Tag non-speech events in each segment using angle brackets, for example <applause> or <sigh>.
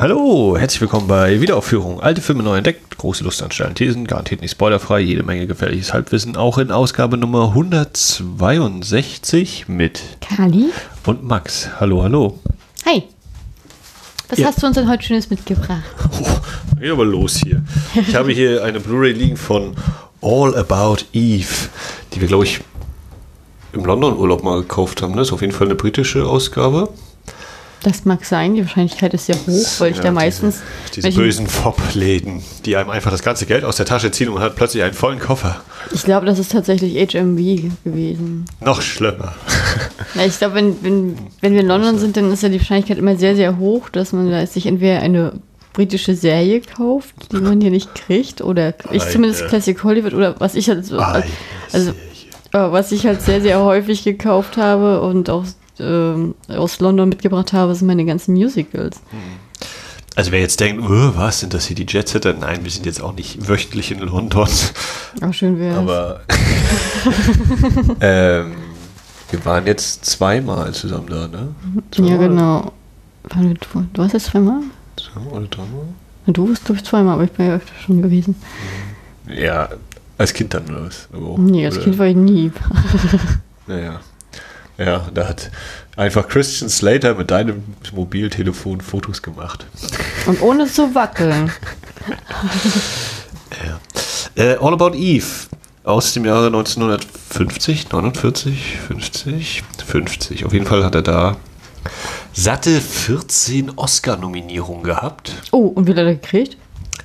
Hallo, herzlich willkommen bei Wiederaufführung. Alte Filme neu entdeckt, große Lust an steilen Thesen, garantiert nicht spoilerfrei, jede Menge gefährliches Halbwissen, auch in Ausgabe Nummer 162 mit Kali. und Max. Hallo, hallo. Hi. Was Ja. hast du uns denn heute Schönes mitgebracht? <laughs> Oh, geht aber los hier. Ich habe hier eine Blu-ray liegen von All About Eve, die wir, glaube ich, im London-Urlaub mal gekauft haben. Das ist auf jeden Fall eine britische Ausgabe. Das mag sein, die Wahrscheinlichkeit ist sehr hoch, weil ich Ja, da meistens. Diese, diese bösen Fob-Läden, die einem einfach das ganze Geld aus der Tasche ziehen und man hat plötzlich einen vollen Koffer. Ich glaube, das ist tatsächlich HMV gewesen. Noch schlimmer. <laughs> Ja, ich glaube, wenn, wenn, wenn wir in London sind, dann ist ja die Wahrscheinlichkeit immer sehr, sehr hoch, dass man da sich entweder eine britische Serie kauft, die man hier nicht kriegt, oder ich Eine- zumindest Classic Hollywood, oder was ich halt so. Also, äh, was ich halt sehr, sehr häufig gekauft habe und auch ähm, aus London mitgebracht habe, sind meine ganzen Musicals. Also wer jetzt denkt, "Oh, was sind das hier die Jetsetter? Nein, wir sind jetzt auch nicht wöchentlich in London. <laughs> Aber schön wäre Aber ähm, wir waren jetzt zweimal zusammen da, ne? Ja, Zweimal? genau. Waren wir- Du, warst jetzt zweimal? Zweimal oder dreimal? Du bist, glaube ich, zweimal, aber ich bin ja öfter schon gewesen. Ja, als Kind dann was? Aber auch- Nee, als oder- Kind war ich nie. <laughs> Naja. Ja, da hat einfach Christian Slater mit deinem Mobiltelefon Fotos gemacht. Und ohne zu wackeln. <laughs> Ja. Äh, All About Eve aus dem Jahre 1950, 49, 50, 50. Auf jeden Fall hat er da satte 14 Oscar-Nominierungen gehabt. Oh, und wie hat er gekriegt?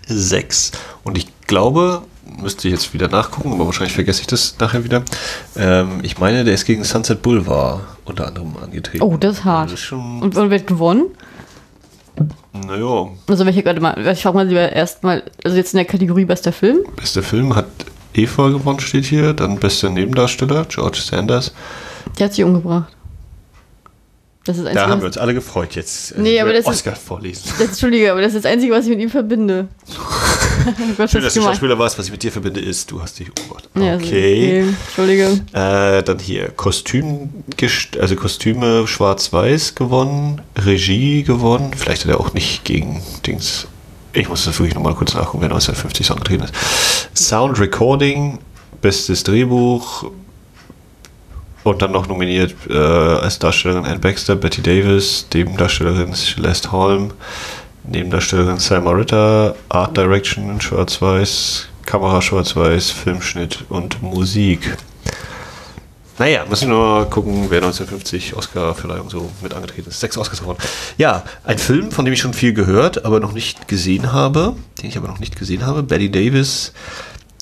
Sechs. Und ich glaube, müsste ich jetzt wieder nachgucken, aber wahrscheinlich vergesse ich das nachher wieder. Ähm, ich meine, der ist gegen Sunset Boulevard unter anderem angetreten. Oh, das ist hart. Das ist schon, Und, und hat gewonnen? naja, Also welche gerade mal, ich frage mal lieber erstmal, also jetzt in der Kategorie bester Film. bester Film hat Eva gewonnen, steht hier. Dann bester Nebendarsteller, George Sanders. Der hat sich umgebracht. Das ist das Da haben wir uns alle gefreut jetzt. äh, Nee, aber das ist- Oscar vorlesen. das, Entschuldige, aber das ist das Einzige, was ich mit ihm verbinde. oh <laughs> Gott, Schön, das dass du. Schauspieler warst. Was ich mit dir verbinde, ist, du hast dich umgebracht. Ja, also, okay. Entschuldige. Äh, dann hier Kostüm, also Kostüme schwarz-weiß gewonnen, Regie gewonnen. Vielleicht hat er auch nicht gegen Dings. Ich muss das wirklich nochmal kurz nachgucken, wer 1950 Song getreten ist. Sound Recording, bestes Drehbuch. Und dann noch nominiert äh, als Darstellerin Anne Baxter, Betty Davis, Nebendarstellerin Celeste Holm, Nebendarstellerin Selma Ritter, Art Direction schwarz-weiß, Kamera schwarz-weiß, Filmschnitt und Musik. Naja, müssen wir nur mal gucken, wer 1950 Oscar-Verleihung so mit angetreten ist. Sechs Oscars gewonnen. Ja, ein Film, von dem ich schon viel gehört, aber noch nicht gesehen habe, den ich aber noch nicht gesehen habe. Betty Davis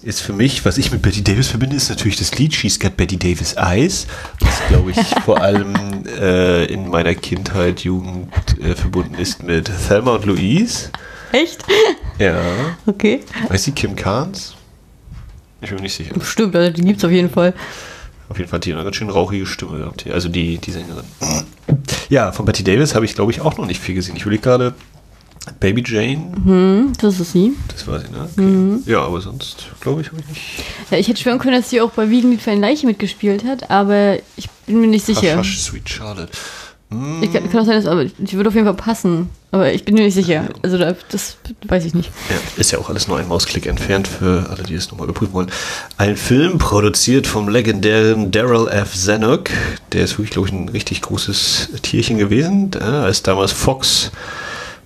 ist für mich, was ich mit Betty Davis verbinde, ist natürlich das Lied She's Got Betty Davis Eyes, was glaube ich <laughs> vor allem äh, in meiner Kindheit, Jugend äh, verbunden ist mit Thelma und Louise. Echt? Ja. Okay. Weißt du Kim Carnes? Ich bin mir nicht sicher. Stimmt, also die gibt's auf jeden Fall. Auf jeden Fall hat die eine ganz schön rauchige Stimme gehabt. Also die, die Sängerin. Ja, von Betty Davis habe ich, glaube ich, auch noch nicht viel gesehen. Ich will gerade Baby Jane, Hm, das ist sie. das war sie, ne? Okay. Ja, aber sonst, glaube ich, habe ich nicht. Ja, ich hätte schwören können, dass sie auch bei Wiegen für eine Leiche mitgespielt hat, aber ich bin mir nicht sicher. Hush, hush, Sweet Charlotte. Hm, Ich kann, kann auch sein, dass, aber die würde auf jeden Fall passen. Aber ich bin mir nicht sicher. Also da, das weiß ich nicht. Ja, ist ja auch alles nur ein Mausklick entfernt für alle, die es nochmal überprüfen wollen. Ein Film produziert vom legendären Daryl F. Zanuck. Der ist wirklich, glaube ich, ein richtig großes Tierchen gewesen, äh, als damals Fox,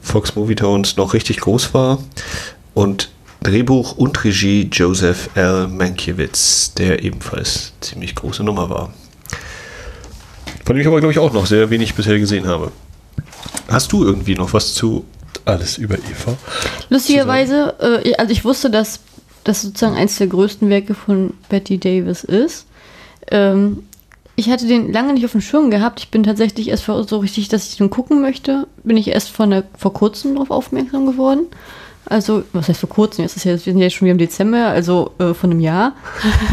Fox Movie Tones noch richtig groß war. Und Drehbuch und Regie Joseph L. Mankiewicz, der ebenfalls ziemlich große Nummer war. Von dem ich aber, glaube ich, auch noch sehr wenig bisher gesehen habe. Hast du irgendwie noch was zu alles über Eva? Lustigerweise, äh, also ich wusste, dass das sozusagen eins der größten Werke von Betty Davis ist. Ähm, ich hatte den lange nicht auf dem Schirm gehabt. Ich bin tatsächlich erst vor- so richtig, dass ich den gucken möchte, bin ich erst von der, vor kurzem darauf aufmerksam geworden. Also, was heißt vor kurzem? Jetzt ist ja, wir sind ja schon wieder im Dezember, also äh, von einem Jahr.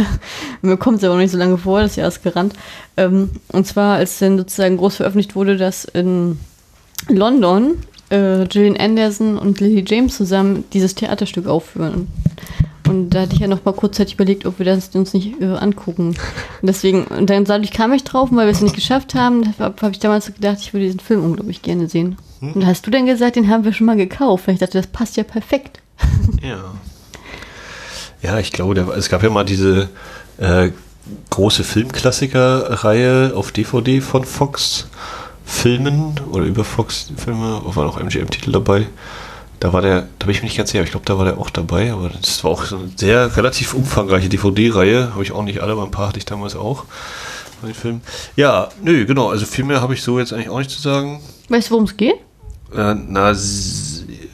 <laughs> Mir kommt es ja auch nicht so lange vor, das Jahr ist gerannt. Ähm, und zwar, als dann sozusagen groß veröffentlicht wurde, dass in London äh, Gillian Anderson und Lily James zusammen dieses Theaterstück aufführen. Und da hatte ich ja noch mal kurzzeitig überlegt, ob wir das uns nicht äh, angucken. Und deswegen, und dann dadurch kam ich drauf, und weil wir es nicht geschafft haben, habe hab ich damals gedacht, ich würde diesen Film unglaublich gerne sehen. Und da hast du dann gesagt, den haben wir schon mal gekauft. Und ich dachte, das passt ja perfekt. Ja. Ja, ich glaube, der, es gab ja mal diese äh, große Filmklassiker-Reihe auf DVD von Fox Filmen oder über Fox Filme, war noch MGM-Titel dabei. Da war der, da bin ich mir nicht ganz sicher, ich glaube, da war der auch dabei, aber das war auch so eine sehr relativ umfangreiche DVD-Reihe. Habe ich auch nicht alle, aber ein paar hatte ich damals auch den Filmen. Ja, nö, genau, also viel mehr habe ich so jetzt eigentlich auch nicht zu sagen. Weißt du, worum es geht? Äh, na, sie,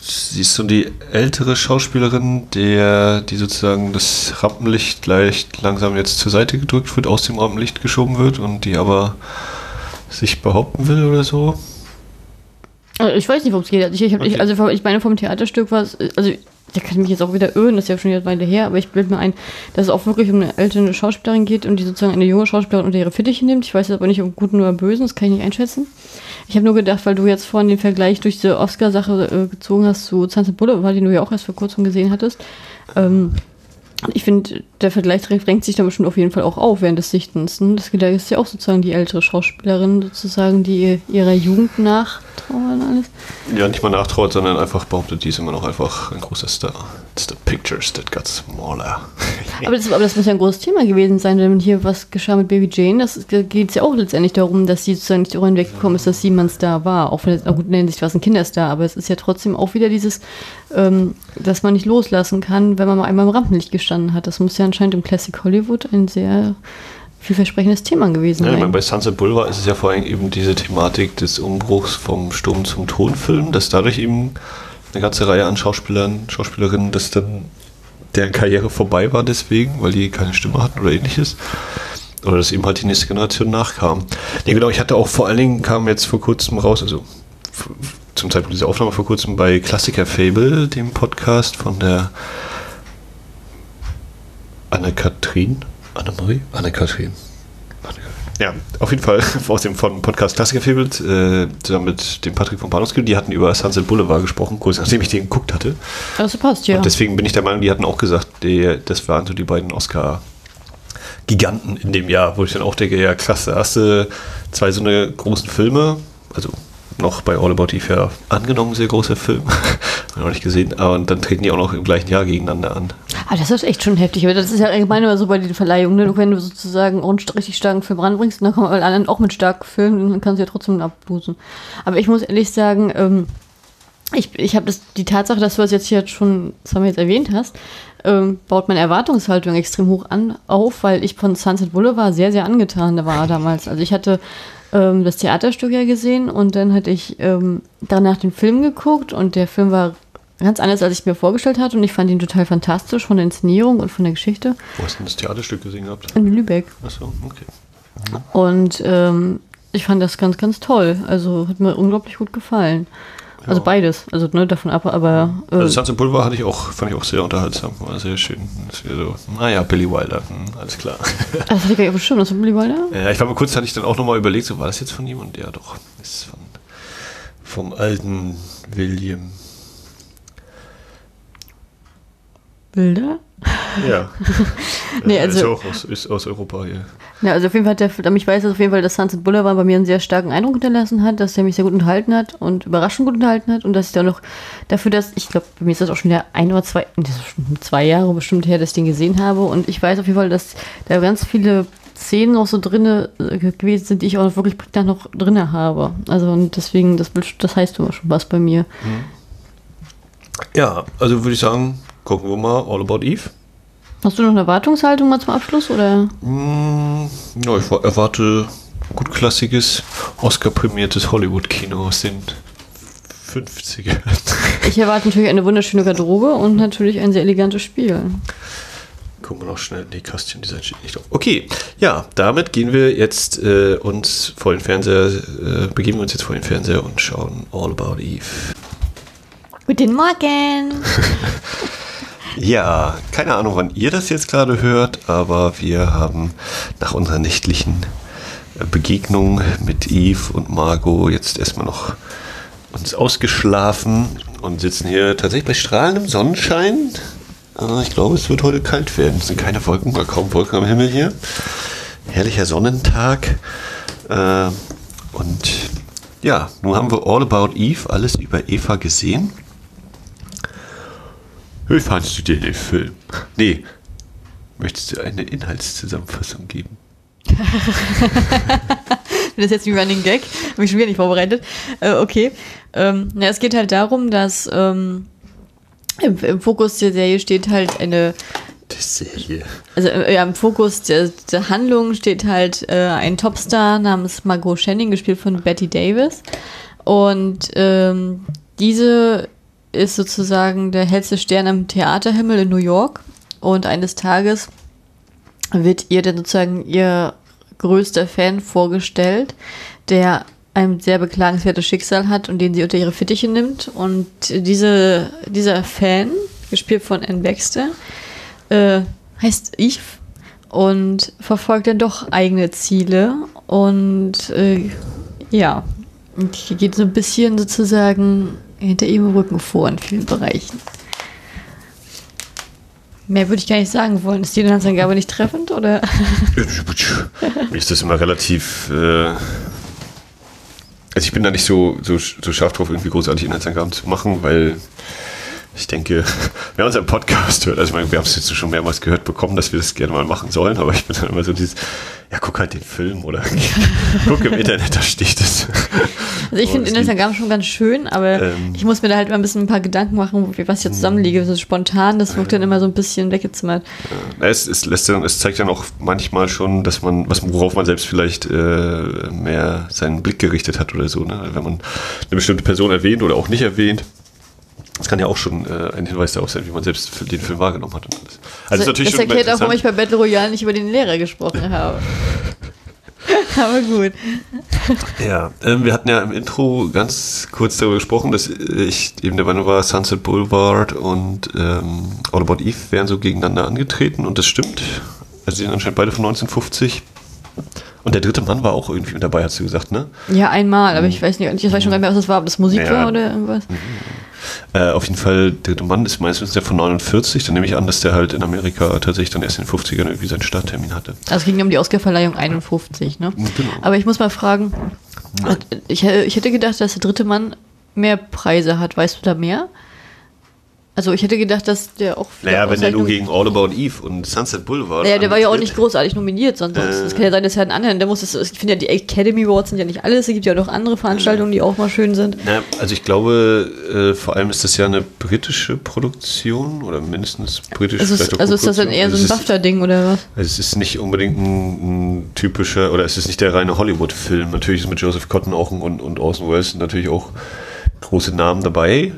sie ist so die ältere Schauspielerin, der, die sozusagen das Rampenlicht leicht langsam jetzt zur Seite gedrückt wird, aus dem Rampenlicht geschoben wird und die aber sich behaupten will oder so. Also ich weiß nicht, worum es geht. Ich, ich, hab, Okay. ich, also ich meine, vom Theaterstück war es, also da kann ich mich jetzt auch wieder irren, das ist ja schon eine Weile her, aber ich bilde mir ein, dass es auch wirklich um eine ältere Schauspielerin geht und die sozusagen eine junge Schauspielerin unter ihre Fittiche nimmt. Ich weiß jetzt aber nicht, ob Guten oder Bösen, das kann ich nicht einschätzen. Ich habe nur gedacht, weil du jetzt vorhin den Vergleich durch diese Oscar-Sache äh, gezogen hast zu Sunset Boulevard, den du ja auch erst vor kurzem gesehen hattest. Ähm, ich finde, der Vergleich drängt sich da bestimmt auf jeden Fall auch auf während des Sichtens. Ne? Das da ist ja auch sozusagen die ältere Schauspielerin, sozusagen, die ihrer Jugend nachtrauert und alles. Ja, nicht mal nachtraut, sondern einfach behauptet, die ist immer noch einfach ein großer Star. It's the pictures that got smaller. <laughs> Aber das, aber das muss ja ein großes Thema gewesen sein, denn hier, was geschah mit Baby Jane, das geht es ja auch letztendlich darum, dass sie sozusagen nicht darüber hinweggekommen ist, dass sie ein Star war. Auch wenn es, na gut, in der Hinsicht war es ein Kinderstar, aber es ist ja trotzdem auch wieder dieses, ähm, dass man nicht loslassen kann, wenn man mal einmal im Rampenlicht gestanden hat. Das muss ja anscheinend im Classic Hollywood ein sehr vielversprechendes Thema gewesen Ja, ich meine, sein. bei Sunset Boulevard ist es ja vor allem eben diese Thematik des Umbruchs vom Sturm zum Tonfilm, dass dadurch eben eine ganze Reihe an Schauspielern, Schauspielerinnen, dass dann deren Karriere vorbei war deswegen, weil die keine Stimme hatten oder ähnliches. Oder dass eben halt die nächste Generation nachkam. Nee, genau, ich hatte auch vor allen Dingen, kam jetzt vor kurzem raus, also zum Zeitpunkt dieser Aufnahme vor kurzem bei Klassiker Fable, dem Podcast von der Anne-Kathrin? Annemarie? Anne-Kathrin. Ja, auf jeden Fall <laughs> aus dem von Podcast Klassiker Fables, äh, zusammen mit dem Patrick von Bahnhofskill, die hatten über Sunset Boulevard gesprochen, kurz nachdem ich den geguckt hatte. Also passt, ja. Und deswegen bin ich der Meinung, die hatten auch gesagt, die, das waren so die beiden Oscar-Giganten in dem Jahr, wo ich dann auch denke, ja krass, da hast du zwei so eine großen Filme, also noch bei All About Eve ja angenommen, sehr großer Film, <laughs> noch nicht gesehen, aber dann treten die auch noch im gleichen Jahr gegeneinander an. Ah, das ist echt schon heftig. Aber das ist ja allgemein immer so bei den Verleihungen. Ne? Wenn du sozusagen einen richtig starken Film ranbringst, dann kommen alle anderen auch mit starken Filmen, dann kannst du ja trotzdem ablosen. Aber ich muss ehrlich sagen, ähm, ich, ich habe die Tatsache, dass du das jetzt hier schon zweimal jetzt erwähnt hast, ähm, baut meine Erwartungshaltung extrem hoch an auf, weil ich von Sunset Boulevard sehr, sehr angetan war damals. Also ich hatte ähm, das Theaterstück ja gesehen und dann hatte ich ähm, danach den Film geguckt und der Film war ganz anders, als ich mir vorgestellt hatte und ich fand ihn total fantastisch von der Inszenierung und von der Geschichte Wo hast du denn das Theaterstück gesehen gehabt? in Lübeck. Achso, okay. Und ähm, ich fand das ganz, ganz toll. Also hat mir unglaublich gut gefallen. Also Ja. beides, also ne, davon ab, aber äh, Also Sunset Boulevard hatte ich auch, fand ich auch sehr unterhaltsam, war sehr schön. So, naja, Billy Wilder, hm, alles klar. <laughs> das hatte ich gar nicht bestimmt, das war Billy Wilder? Ja, ich war mal kurz, hatte ich dann auch nochmal überlegt, so war das jetzt von ihm? Und ja, doch, ist von, vom alten William. Wilder? Ja. <laughs> Nee, Äh, also- ist auch aus, ist aus Europa hier. Ja, also auf jeden Fall hat der Film, ich weiß auf jeden Fall, dass Sunset Boulevard bei mir einen sehr starken Eindruck hinterlassen hat, dass er mich sehr gut unterhalten hat und überraschend gut unterhalten hat und dass ich da noch dafür, dass, ich glaube, bei mir ist das auch schon wieder ein oder zwei, das ist schon zwei Jahre bestimmt her, dass ich den gesehen habe und ich weiß auf jeden Fall, dass da ganz viele Szenen noch so drinne äh, gewesen sind, die ich auch wirklich prägnant noch drinne habe. Also und deswegen, das, das heißt immer schon was bei mir. Ja, also würde ich sagen, gucken wir mal All About Eve. Hast du noch eine Erwartungshaltung mal zum Abschluss oder? Mm, ja, ich wa- erwarte gutklassiges, Oscar-prämiertes Hollywood-Kino aus den 50ern. <laughs> Ich erwarte natürlich eine wunderschöne Garderobe und natürlich ein sehr elegantes Spiel. Gucken wir noch schnell. Nee, Costume Design steht nicht drauf. Okay, ja, damit gehen wir jetzt äh, uns vor den Fernseher, äh, begeben wir uns jetzt vor den Fernseher und schauen All About Eve. Guten Morgen! <laughs> Ja, keine Ahnung, wann ihr das jetzt gerade hört, aber wir haben nach unserer nächtlichen äh, Begegnung mit Eve und Margot jetzt erstmal noch uns ausgeschlafen und sitzen hier tatsächlich bei strahlendem Sonnenschein. Aber ich glaube, es wird heute kalt werden. Es sind keine Wolken, mal kaum Wolken am Himmel hier. Herrlicher Sonnentag. Äh, und Ja, nun haben wir All About Eve, alles über Eva gesehen. Wie fandest du den Film? Nee, möchtest du eine Inhaltszusammenfassung geben? <laughs> das ist jetzt wie Running Gag, habe ich schon wieder nicht vorbereitet. Äh, okay. Ähm, na, es geht halt darum, dass ähm, im, im, Fokus der Serie steht halt eine. Die Serie. Also äh, ja, im Fokus der, der Handlung steht halt äh, ein Topstar namens Margot Channing, gespielt von Betty Davis. Und ähm, diese ist sozusagen der hellste Stern am Theaterhimmel in New York. Und eines Tages wird ihr dann sozusagen ihr größter Fan vorgestellt, der ein sehr beklagenswertes Schicksal hat und den sie unter ihre Fittiche nimmt. Und diese, dieser Fan, gespielt von Anne Baxter, äh, heißt Eve und verfolgt dann doch eigene Ziele. Und äh, ja, geht so ein bisschen sozusagen hinter ihrem Rücken vor in vielen Bereichen. Mehr würde ich gar nicht sagen wollen. Ist die Inhaltsangabe nicht treffend, oder? Ist das immer relativ. Äh also ich bin da nicht so, so, so scharf drauf, irgendwie großartig Inhaltsangaben zu machen, weil ich denke, <laughs> wer unseren Podcast hört, also wir haben es jetzt schon mehrmals gehört bekommen, dass wir das gerne mal machen sollen, aber ich bin dann immer so dieses, ja, guck halt den Film oder <laughs> guck im Internet, da steht es. Also ich finde Inhaltsangaben schon ganz schön, aber ähm, ich muss mir da halt mal ein bisschen ein paar Gedanken machen, was ich jetzt zusammenlege. So spontan, das wirkt äh, dann immer so ein bisschen weggezimmert. Ja, es, es, lässt dann, es zeigt dann auch manchmal schon, dass man, was, worauf man selbst vielleicht äh, mehr seinen Blick gerichtet hat oder so. Ne? Wenn man eine bestimmte Person erwähnt oder auch nicht erwähnt, das kann ja auch schon äh, ein Hinweis darauf sein, wie man selbst den Film wahrgenommen hat. Also das, natürlich das erklärt auch, warum ich bei Battle Royale nicht über den Lehrer gesprochen habe. <laughs> Aber gut. Ja, ähm, wir hatten ja im Intro ganz kurz darüber gesprochen, dass ich eben der Meinung war, Sunset Boulevard und ähm, All About Eve wären so gegeneinander angetreten und das stimmt. Also sie sind anscheinend beide von 1950. Und der dritte Mann war auch irgendwie mit dabei, hast du gesagt, ne? Ja, einmal, aber ich weiß nicht, ich weiß schon gar nicht mehr, was das war, ob das Musik ja. war oder irgendwas. Mhm. Äh, auf jeden Fall, der dritte Mann ist meistens der von 49, dann nehme ich an, dass der halt in Amerika tatsächlich dann erst in den 50ern irgendwie seinen Starttermin hatte. Also es ging um die Oscarverleihung 51, ne? Genau. Aber ich muss mal fragen, ich, ich hätte gedacht, dass der dritte Mann mehr Preise hat. Weißt du da mehr? Also ich hätte gedacht, dass der auch. Naja, wenn der nur gegen All About Eve und Sunset Boulevard. Naja, der war ja auch nicht großartig nominiert, sonst. Äh, es kann ja sein, dass er einen anderen. Der muss es, ich finde ja, die Academy Awards sind ja nicht alles. Es gibt ja auch noch andere Veranstaltungen, die auch mal schön sind. Na, also ich glaube, äh, vor allem ist das ja eine britische Produktion oder mindestens britisch. Also, ist, also ist das dann eher so ein BAFTA-Ding oder was? Also es ist nicht unbedingt ein, ein, typischer, oder es ist nicht der reine Hollywood-Film. Natürlich ist mit Joseph Cotton auch und, und Orson Welles natürlich auch große Namen dabei.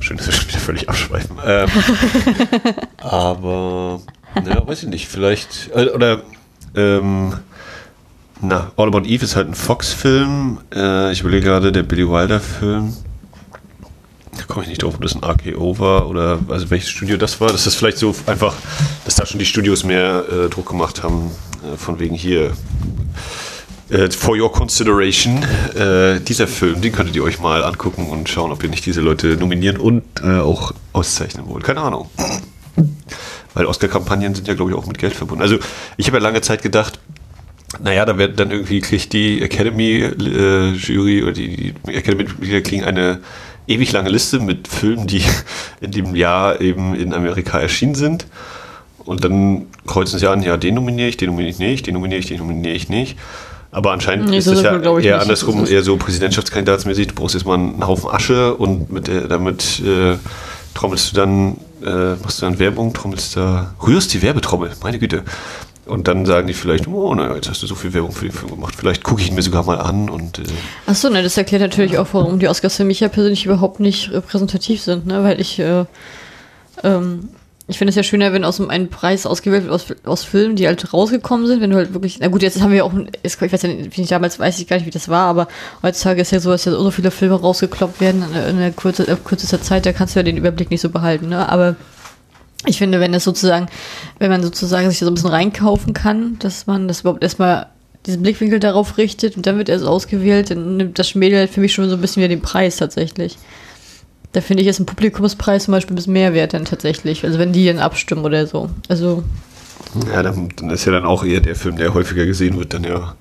Schön, dass wir schon wieder völlig abschweifen. Ähm, <laughs> aber, naja, weiß ich nicht, vielleicht, äh, oder, ähm, na, All About Eve ist halt ein Fox-Film. Äh, ich überlege gerade, der Billy Wilder-Film. Da komme ich nicht drauf, ob das ein RKO war oder also welches Studio das war. Das ist vielleicht so einfach, dass da schon die Studios mehr äh, Druck gemacht haben, äh, von wegen hier äh, for your consideration, äh, dieser Film, den könntet ihr euch mal angucken und schauen, ob ihr nicht diese Leute nominieren und äh, auch auszeichnen wollt. Keine Ahnung. Weil Oscar-Kampagnen sind ja, glaube ich, auch mit Geld verbunden. Also, ich habe ja lange Zeit gedacht, naja, da wird dann irgendwie kriegt die Academy-Jury äh, oder die, die Academy-Mitglieder kriegen eine ewig lange Liste mit Filmen, die <laughs> in dem Jahr eben in Amerika erschienen sind. Und dann kreuzen sie an, ja, den nominiere ich, den nominiere ich nicht, den nominiere ich, den nominiere ich nicht. Aber anscheinend nee, ist es ja eher nicht, andersrum, eher so Präsidentschaftskandidatsmäßig. Du brauchst jetzt mal einen Haufen Asche und mit der, damit äh, trommelst du dann, äh, machst du dann Werbung, trommelst da, rührst die Werbetrommel, meine Güte. Und dann sagen die vielleicht, oh, naja, jetzt hast du so viel Werbung für den Film gemacht, vielleicht gucke ich ihn mir sogar mal an. Und, äh Achso, ne, das erklärt natürlich auch, warum die Oscars für mich ja persönlich überhaupt nicht repräsentativ sind, ne? weil ich äh, ähm, ich finde es ja schöner, wenn aus einem Preis ausgewählt wird aus, aus Filmen, die halt rausgekommen sind, wenn du halt wirklich, na gut, jetzt haben wir auch, ich weiß ja nicht, damals weiß ich gar nicht, wie das war, aber heutzutage ist ja so, dass ja so viele Filme rausgekloppt werden in der Kürze, in kürzester Zeit, da kannst du ja den Überblick nicht so behalten, ne? Aber ich finde, wenn es sozusagen, wenn man sozusagen sich da so ein bisschen reinkaufen kann, dass man das überhaupt erstmal diesen Blickwinkel darauf richtet und dann wird erst ausgewählt, dann nimmt das Schmädel halt für mich schon so ein bisschen wieder den Preis tatsächlich. Da finde ich jetzt ein Publikumspreis zum Beispiel ein bisschen mehr wert dann tatsächlich. Also wenn die dann abstimmen oder so. Also. Ja, dann, dann, ist ja dann auch eher der Film, der häufiger gesehen wird, dann ja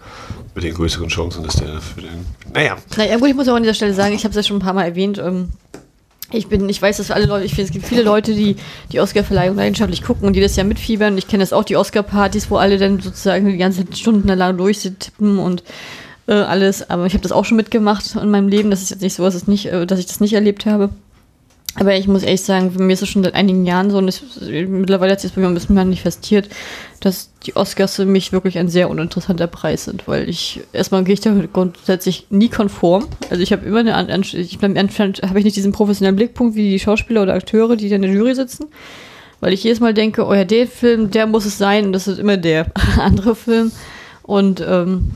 mit den größeren Chancen, dass der für den. Naja. Naja, gut, ich muss auch an dieser Stelle sagen, ich habe es ja schon ein paar Mal erwähnt. Ähm, ich bin, ich weiß, dass alle Leute, ich finde, es gibt viele Leute, die die Oscar-Verleihung leidenschaftlich gucken und die das ja mitfiebern. Ich kenne das auch, die Oscar-Partys, wo alle dann sozusagen die ganze Stunden lang durchtippen und äh, alles. Aber ich habe das auch schon mitgemacht in meinem Leben. Das ist jetzt nicht so, dass, es nicht, äh, dass ich das nicht erlebt habe. Aber ich muss ehrlich sagen, mir ist es schon seit einigen Jahren so, und es, mittlerweile hat sich das bei mir ein bisschen manifestiert, dass die Oscars für mich wirklich ein sehr uninteressanter Preis sind, weil ich erstmal gehe ich da grundsätzlich nie konform. Also ich habe immer eine, ich habe ich nicht diesen professionellen Blickpunkt wie die Schauspieler oder Akteure, die da in der Jury sitzen, weil ich jedes Mal denke, oh ja, der Film, der muss es sein, und das ist immer der <laughs> andere Film. Und ähm,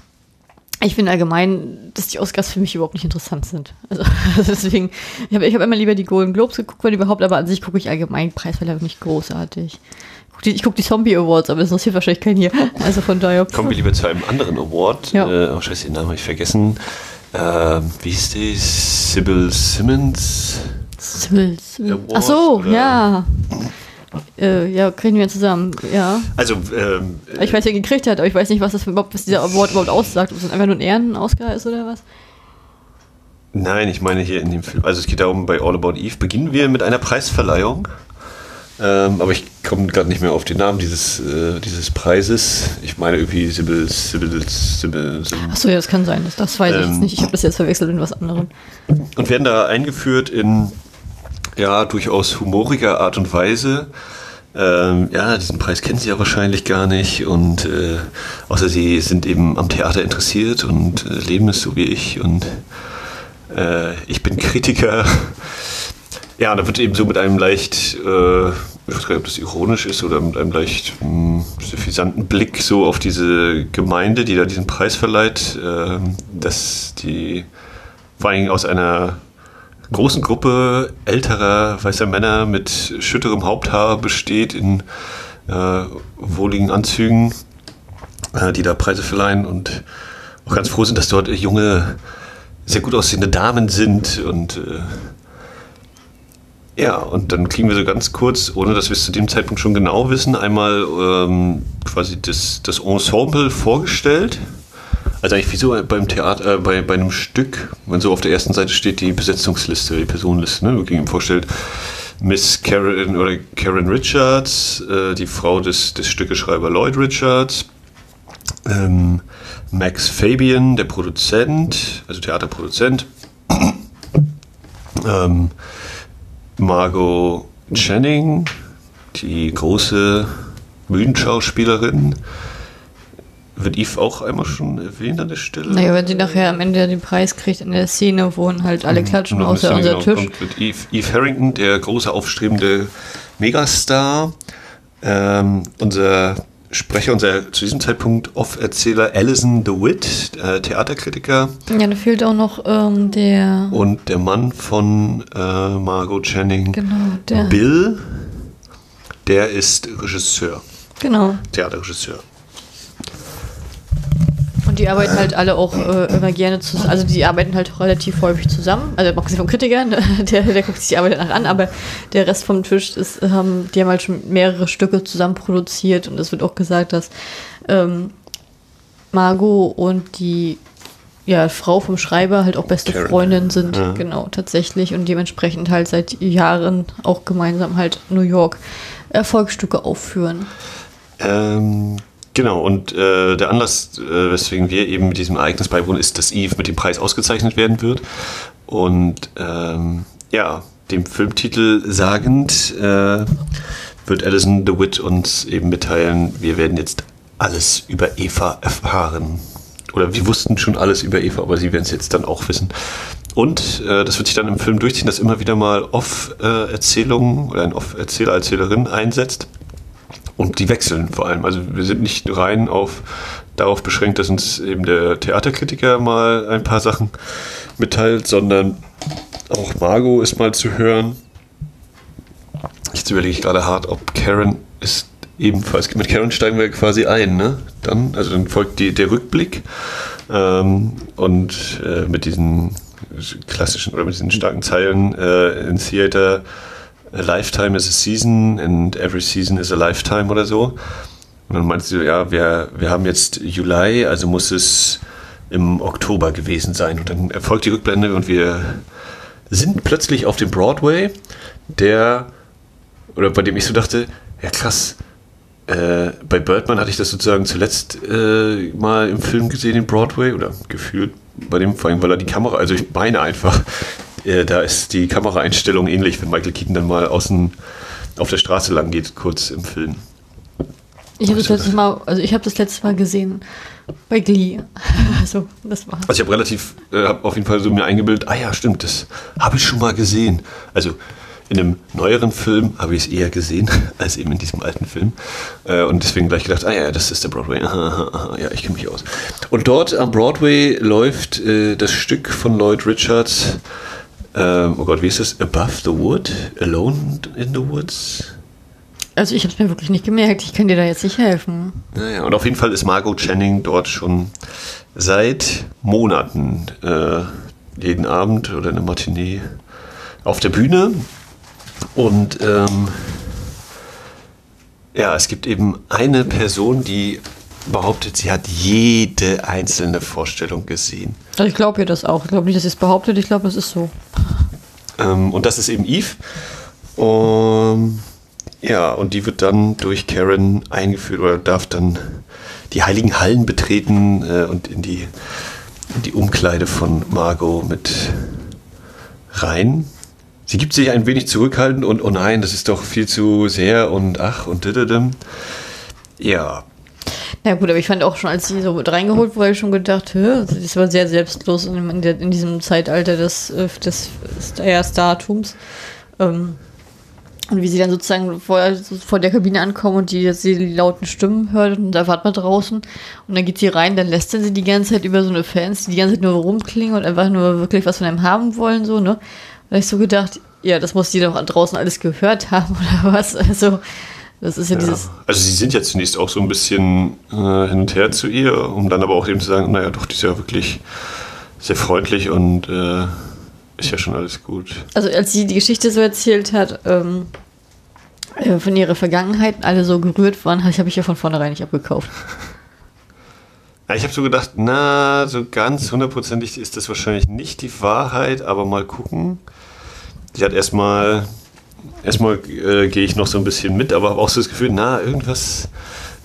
ich finde allgemein, dass die Oscars für mich überhaupt nicht interessant sind. Also <laughs> deswegen, ich habe ich hab immer lieber die Golden Globes geguckt, wenn überhaupt, aber an sich gucke ich allgemein Preisverleihung nicht großartig. Ich gucke die Zombie Awards, aber das interessiert wahrscheinlich keinen hier. Also von daher. Kommen wir lieber zu einem anderen Award. Ja. Äh, oh, scheiße, den Namen habe ich vergessen. Äh, wie hieß die? Sybil Simmons? Sybil. Award, Ach so, oder? ja. Äh, ja, kriegen wir zusammen, ja. Also, ähm, Ich weiß, wer ihn gekriegt hat, aber ich weiß nicht, was das überhaupt, was dieser Award überhaupt aussagt. Ob es einfach nur ein Ehrenausgar ist oder was? Nein, ich meine hier in dem Film. Also es geht darum, bei All About Eve beginnen wir mit einer Preisverleihung. Ähm, aber ich komme gerade nicht mehr auf den Namen dieses, äh, dieses Preises. Ich meine irgendwie Sibyl, Sibyl, Sibyl, Sibyl. Ach so, ja, das kann sein. Das, das weiß ich Ähm. jetzt nicht. Ich habe das jetzt verwechselt mit was anderem. Und werden da eingeführt in ja durchaus humoriger Art und Weise. Ähm, ja, diesen Preis kennen Sie ja wahrscheinlich gar nicht und äh, außer Sie sind eben am Theater interessiert und äh, leben es so wie ich und äh, ich bin Kritiker. <laughs> Ja, da wird eben so mit einem leicht, äh, ich weiß gar nicht, ob das ironisch ist oder mit einem leicht mh, suffisanten Blick so auf diese Gemeinde, die da diesen Preis verleiht, äh, dass die vor Dingen aus einer großen Gruppe älterer weißer Männer mit schütterem Haupthaar besteht in äh, wohligen Anzügen, äh, die da Preise verleihen und auch ganz froh sind, dass dort junge, sehr gut aussehende Damen sind und äh, ja, und dann kriegen wir so ganz kurz, ohne dass wir es zu dem Zeitpunkt schon genau wissen, einmal ähm, quasi das, das Ensemble vorgestellt. Also eigentlich wie so beim Theater, äh, bei, bei einem Stück, wenn so auf der ersten Seite steht die Besetzungsliste, die Personenliste, ne? Kriegen ihm vorstellt, Miss Karen oder Karen Richards, äh, die Frau des, des Stückeschreiber Lloyd Richards, ähm, Max Fabian, der Produzent, also Theaterproduzent, <clears throat> ähm, Margot Channing, die große Bühnenschauspielerin. Wird Eve auch einmal schon erwähnt an der Stelle? Naja, wenn sie nachher am Ende den Preis kriegt in der Szene, wo halt alle klatschen, Und dann außer unser genau Tisch. kommt, wird Eve, Eve Harrington, der große aufstrebende Megastar. Ähm, unser Sprecher, unser zu diesem Zeitpunkt Off-Erzähler Alison DeWitt, äh, Theaterkritiker Ja, da fehlt auch noch ähm, der. und der Mann von äh, Margot Channing, Genau, der. Bill, der ist Regisseur, Genau. Theaterregisseur. Und die arbeiten halt alle auch äh, immer gerne zusammen. Also die arbeiten halt relativ häufig zusammen. Also abgesehen vom Kritiker, ne? <laughs> der, der guckt sich die Arbeit danach an, aber der Rest vom Tisch ist, haben, die haben halt schon mehrere Stücke zusammen produziert und es wird auch gesagt, dass ähm, Margot und die ja, Frau vom Schreiber halt auch beste Karen. Freundinnen sind, Ja. genau, tatsächlich. Und dementsprechend halt seit Jahren auch gemeinsam halt New York Erfolgsstücke aufführen. Ähm, genau, und äh, der Anlass, äh, weswegen wir eben mit diesem Ereignis beiwohnen, ist, dass Eve mit dem Preis ausgezeichnet werden wird. Und ähm, ja, dem Filmtitel sagend äh, wird Alison DeWitt uns eben mitteilen, wir werden jetzt alles über Eva erfahren. Oder wir wussten schon alles über Eva, aber sie werden es jetzt dann auch wissen. Und äh, das wird sich dann im Film durchziehen, dass immer wieder mal Off-Erzählungen oder ein Off-Erzähler, Erzählerin einsetzt. Und die wechseln vor allem. Also wir sind nicht rein auf, darauf beschränkt, dass uns eben der Theaterkritiker mal ein paar Sachen mitteilt, sondern auch Margot ist mal zu hören. Jetzt überlege ich gerade hart, ob Karen ist ebenfalls. Mit Karen steigen wir quasi ein, ne? Dann, also dann folgt die, der Rückblick ähm, und äh, mit diesen klassischen oder mit diesen starken Zeilen äh, in Theater a lifetime is a season and every season is a lifetime oder so. Und dann meinst du, ja, wir, wir haben jetzt Juli, also muss es im Oktober gewesen sein. Und dann erfolgt die Rückblende und wir sind plötzlich auf dem Broadway, der, oder bei dem ich so dachte, ja krass, äh, bei Birdman hatte ich das sozusagen zuletzt äh, mal im Film gesehen, in Broadway, oder gefühlt bei dem, vor allem, weil er die Kamera, also ich meine einfach, äh, da ist die Kameraeinstellung ähnlich, wenn Michael Keaton dann mal außen auf der Straße lang geht, kurz im Film. Ich habe das letzte Mal, also ich habe das letzte Mal gesehen bei Glee. <laughs> also das war. Also ich habe relativ, äh, habe auf jeden Fall so mir eingebildet, ah ja, stimmt, das habe ich schon mal gesehen. Also in einem neueren Film habe ich es eher gesehen <laughs> als eben in diesem alten Film. Äh, und deswegen gleich gedacht, ah ja, das ist der Broadway. ja, ich kenne mich aus. Und dort am Broadway läuft äh, das Stück von Lloyd Richards, äh, oh Gott, wie ist das? Above the Wood? Alone in the Woods? Also ich habe es mir wirklich nicht gemerkt. Ich kann dir da jetzt nicht helfen. Naja, und auf jeden Fall ist Margot Channing dort schon seit Monaten äh, jeden Abend oder eine Matinee auf der Bühne und ähm, ja, es gibt eben eine Person, die behauptet, sie hat jede einzelne Vorstellung gesehen. Also ich glaube ihr das auch. Ich glaube nicht, dass sie es behauptet. Ich glaube, es ist so. Ähm, und das ist eben Eve. Um, ja, und die wird dann durch Karen eingeführt oder darf dann die heiligen Hallen betreten äh, und in die, in die Umkleide von Margot mit rein. Sie gibt sich ein wenig zurückhaltend und oh nein, das ist doch viel zu sehr und ach und didedem. Ja. Ja, gut, aber ich fand auch schon, als sie so mit reingeholt wurde, ich schon gedacht, das war sehr selbstlos in, in diesem Zeitalter des, äh, des, des Startums. Ähm, und wie sie dann sozusagen vor, vor der Kabine ankommen und die, die lauten Stimmen hört und da wartet man draußen und dann geht sie rein, dann lässt sie die ganze Zeit über so eine Fans, die die ganze Zeit nur rumklingen und einfach nur wirklich was von einem haben wollen, so, ne? Da ich so gedacht, ja, das muss die doch draußen alles gehört haben <laughs> oder was. Also, das ist ja, ja. dieses. Also, sie sind ja zunächst auch so ein bisschen äh, hin und her zu ihr, um dann aber auch eben zu sagen, naja, doch, die ist ja wirklich sehr freundlich und äh, ist ja schon alles gut. Also, als sie die Geschichte so erzählt hat, ähm, äh, von ihrer Vergangenheit, alle so gerührt waren, habe ich ja von vornherein nicht abgekauft. Ja, ich habe so gedacht, na, so ganz hundertprozentig ist das wahrscheinlich nicht die Wahrheit, aber mal gucken. Ich hatte erstmal, erstmal äh, gehe ich noch so ein bisschen mit, aber habe auch so das Gefühl, na, irgendwas,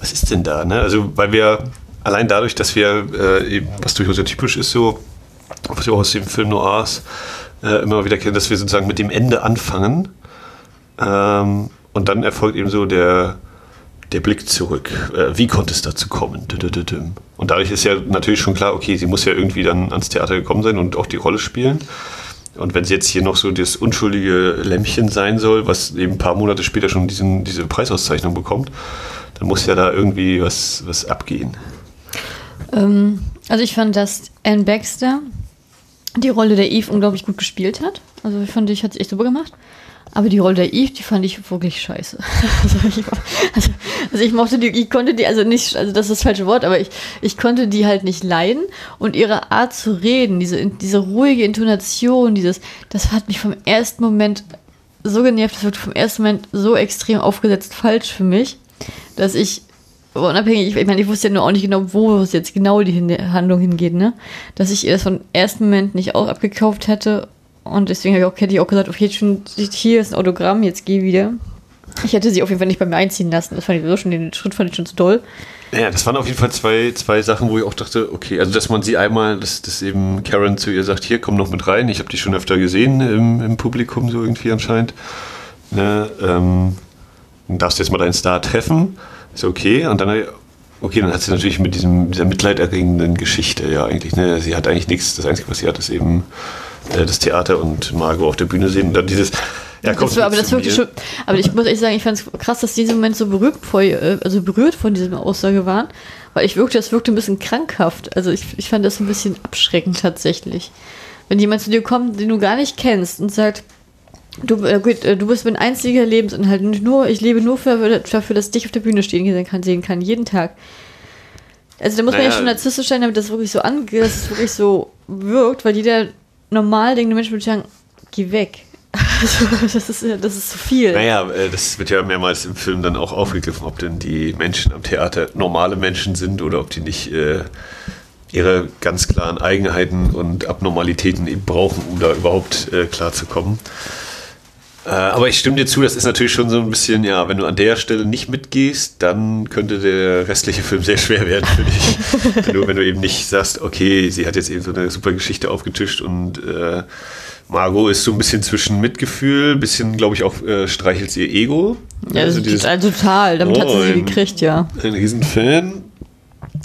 was ist denn da? Ne? Also, weil wir allein dadurch, dass wir, äh, was durchaus ja typisch ist, so, was wir auch aus dem Film Noirs äh, immer wieder kennen, dass wir sozusagen mit dem Ende anfangen. Ähm, und dann erfolgt eben so der, der Blick zurück. Äh, wie konnte es dazu kommen? Und dadurch ist ja natürlich schon klar, okay, sie muss ja irgendwie dann ans Theater gekommen sein und auch die Rolle spielen. Und wenn sie jetzt hier noch so das unschuldige Lämmchen sein soll, was eben ein paar Monate später schon diesen, diese Preisauszeichnung bekommt, dann muss ja da irgendwie was, was abgehen. Ähm, also ich fand, dass Anne Baxter die Rolle der Eve unglaublich gut gespielt hat. Also ich fand, ich hat es echt super gemacht. Aber die Rolle der Eve, die fand ich wirklich scheiße. <laughs> Also ich, also, also ich mochte die, ich konnte die, also nicht, also das ist das falsche Wort, aber ich, ich konnte die halt nicht leiden. Und ihre Art zu reden, diese, diese ruhige Intonation, dieses, das hat mich vom ersten Moment so genervt, das wird vom ersten Moment so extrem aufgesetzt falsch für mich, dass ich unabhängig, ich meine, ich wusste ja nur auch nicht genau, wo es jetzt genau die Handlung hingeht, ne? Dass ich ihr das vom ersten Moment nicht auch abgekauft hätte und deswegen habe ich auch, hätte ich auch gesagt, okay, schon, hier ist ein Autogramm, jetzt geh wieder. Ich hätte sie auf jeden Fall nicht bei mir einziehen lassen. Das fand ich so schon, den Schritt fand ich schon zu doll. Ja, das waren auf jeden Fall zwei, zwei Sachen, wo ich auch dachte, okay, also dass man sie einmal, dass, dass eben Karen zu ihr sagt, hier, komm noch mit rein. Ich habe dich schon öfter gesehen im, im Publikum, so irgendwie anscheinend. Ne, ähm, darfst jetzt mal deinen Star treffen. Ist okay. Und dann, okay, dann hat sie natürlich mit diesem, dieser mitleiderregenden Geschichte, ja, eigentlich, ne, sie hat eigentlich nichts. Das Einzige, was sie hat, ist eben äh, das Theater und Margot auf der Bühne sehen und dann dieses. Ja, das war, aber das wirklich schon, aber ich muss echt sagen, ich fand es krass, dass diese Moment so berührt, vor, äh, also berührt von dieser Aussage waren, weil ich wirkte, das wirkte ein bisschen krankhaft. Also ich, ich fand das ein bisschen abschreckend tatsächlich. Wenn jemand zu dir kommt, den du gar nicht kennst und sagt, du, äh, du bist mein einziger Lebensinhalt und nur, ich lebe nur dafür, dafür, dass ich dich auf der Bühne stehen kann, sehen kann, jeden Tag. Also da muss naja. man ja schon narzisstisch sein, damit das wirklich so angeht, dass es wirklich so wirkt, weil jeder normal denkende Mensch würde sagen, geh weg. <laughs> Also, das, ist, das ist zu viel. Naja, äh, das wird ja mehrmals im Film dann auch aufgegriffen, ob denn die Menschen am Theater normale Menschen sind oder ob die nicht äh, ihre ganz klaren Eigenheiten und Abnormalitäten eben brauchen, um da überhaupt äh, klarzukommen. Äh, aber ich stimme dir zu, das ist natürlich schon so ein bisschen, ja, wenn du an der Stelle nicht mitgehst, dann könnte der restliche Film sehr schwer werden für dich. <laughs> Nur wenn du eben nicht sagst, okay, sie hat jetzt eben so eine super Geschichte aufgetischt und äh, Margot ist so ein bisschen zwischen Mitgefühl, bisschen, glaube ich, auch äh, streichelt sie ihr Ego. Ja, also dieses, total, total. Damit oh, hat sie sie gekriegt, ja. Ein Riesenfan.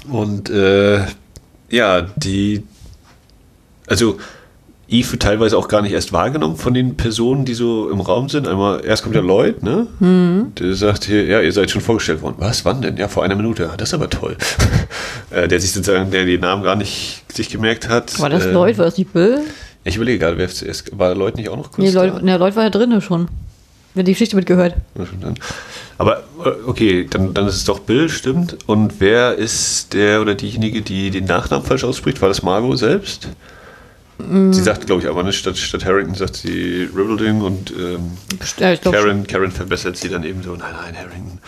Und äh, ja, die, also Eve wird teilweise auch gar nicht erst wahrgenommen von den Personen, die so im Raum sind. Einmal, erst kommt der Lloyd, ne? Mhm. Der sagt hier, ja, ihr seid schon vorgestellt worden. Was, wann denn? Ja, vor einer Minute. Das ist aber toll. <laughs> Äh, der sich sozusagen, der die Namen gar nicht sich gemerkt hat. War das äh, Lloyd, war das nicht Bill? Ich überlege gerade, wer zuerst, war Lloyd nicht auch noch kurz Nee, Lloyd, ne, Lloyd war ja drinnen schon. Wer die Geschichte mitgehört. Aber äh, okay, dann, dann ist es doch Bill, stimmt. Und wer ist der oder diejenige, die den Nachnamen falsch ausspricht? War das Margot selbst? Sie sagt, glaube ich, aber nicht, statt, statt Harrington sagt sie Rivalding und ähm, ja, Karen, Karen verbessert sie dann eben so, nein, nein, Harrington.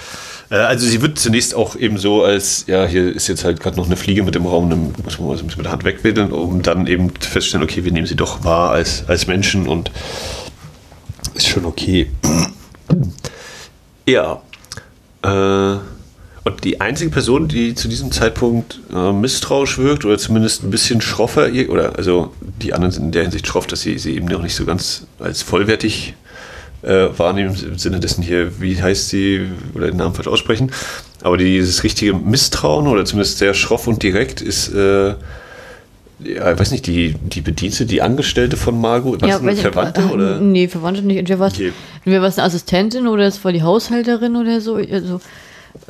Äh, also sie wird zunächst auch eben so als, ja, hier ist jetzt halt gerade noch eine Fliege mit dem Raum, dann muss man mal so ein bisschen mit der Hand wegwedeln, um dann eben feststellen, okay, wir nehmen sie doch wahr als, als Menschen und ist schon okay. <clears throat> ja. Äh, und die einzige Person, die zu diesem Zeitpunkt äh, misstrauisch wirkt oder zumindest ein bisschen schroffer, oder also die anderen sind in der Hinsicht schroff, dass sie sie eben noch nicht so ganz als vollwertig äh, wahrnehmen, im Sinne dessen hier, wie heißt sie, oder den Namen falsch aussprechen. Aber dieses richtige Misstrauen oder zumindest sehr schroff und direkt ist, äh, ja, ich weiß nicht, die, die Bedienste, die Angestellte von Margot, was ja, eine Verwandte? Ich, oder? Nee, Verwandte nicht. Entweder war es okay. eine Assistentin oder es war die Haushälterin oder so. Also,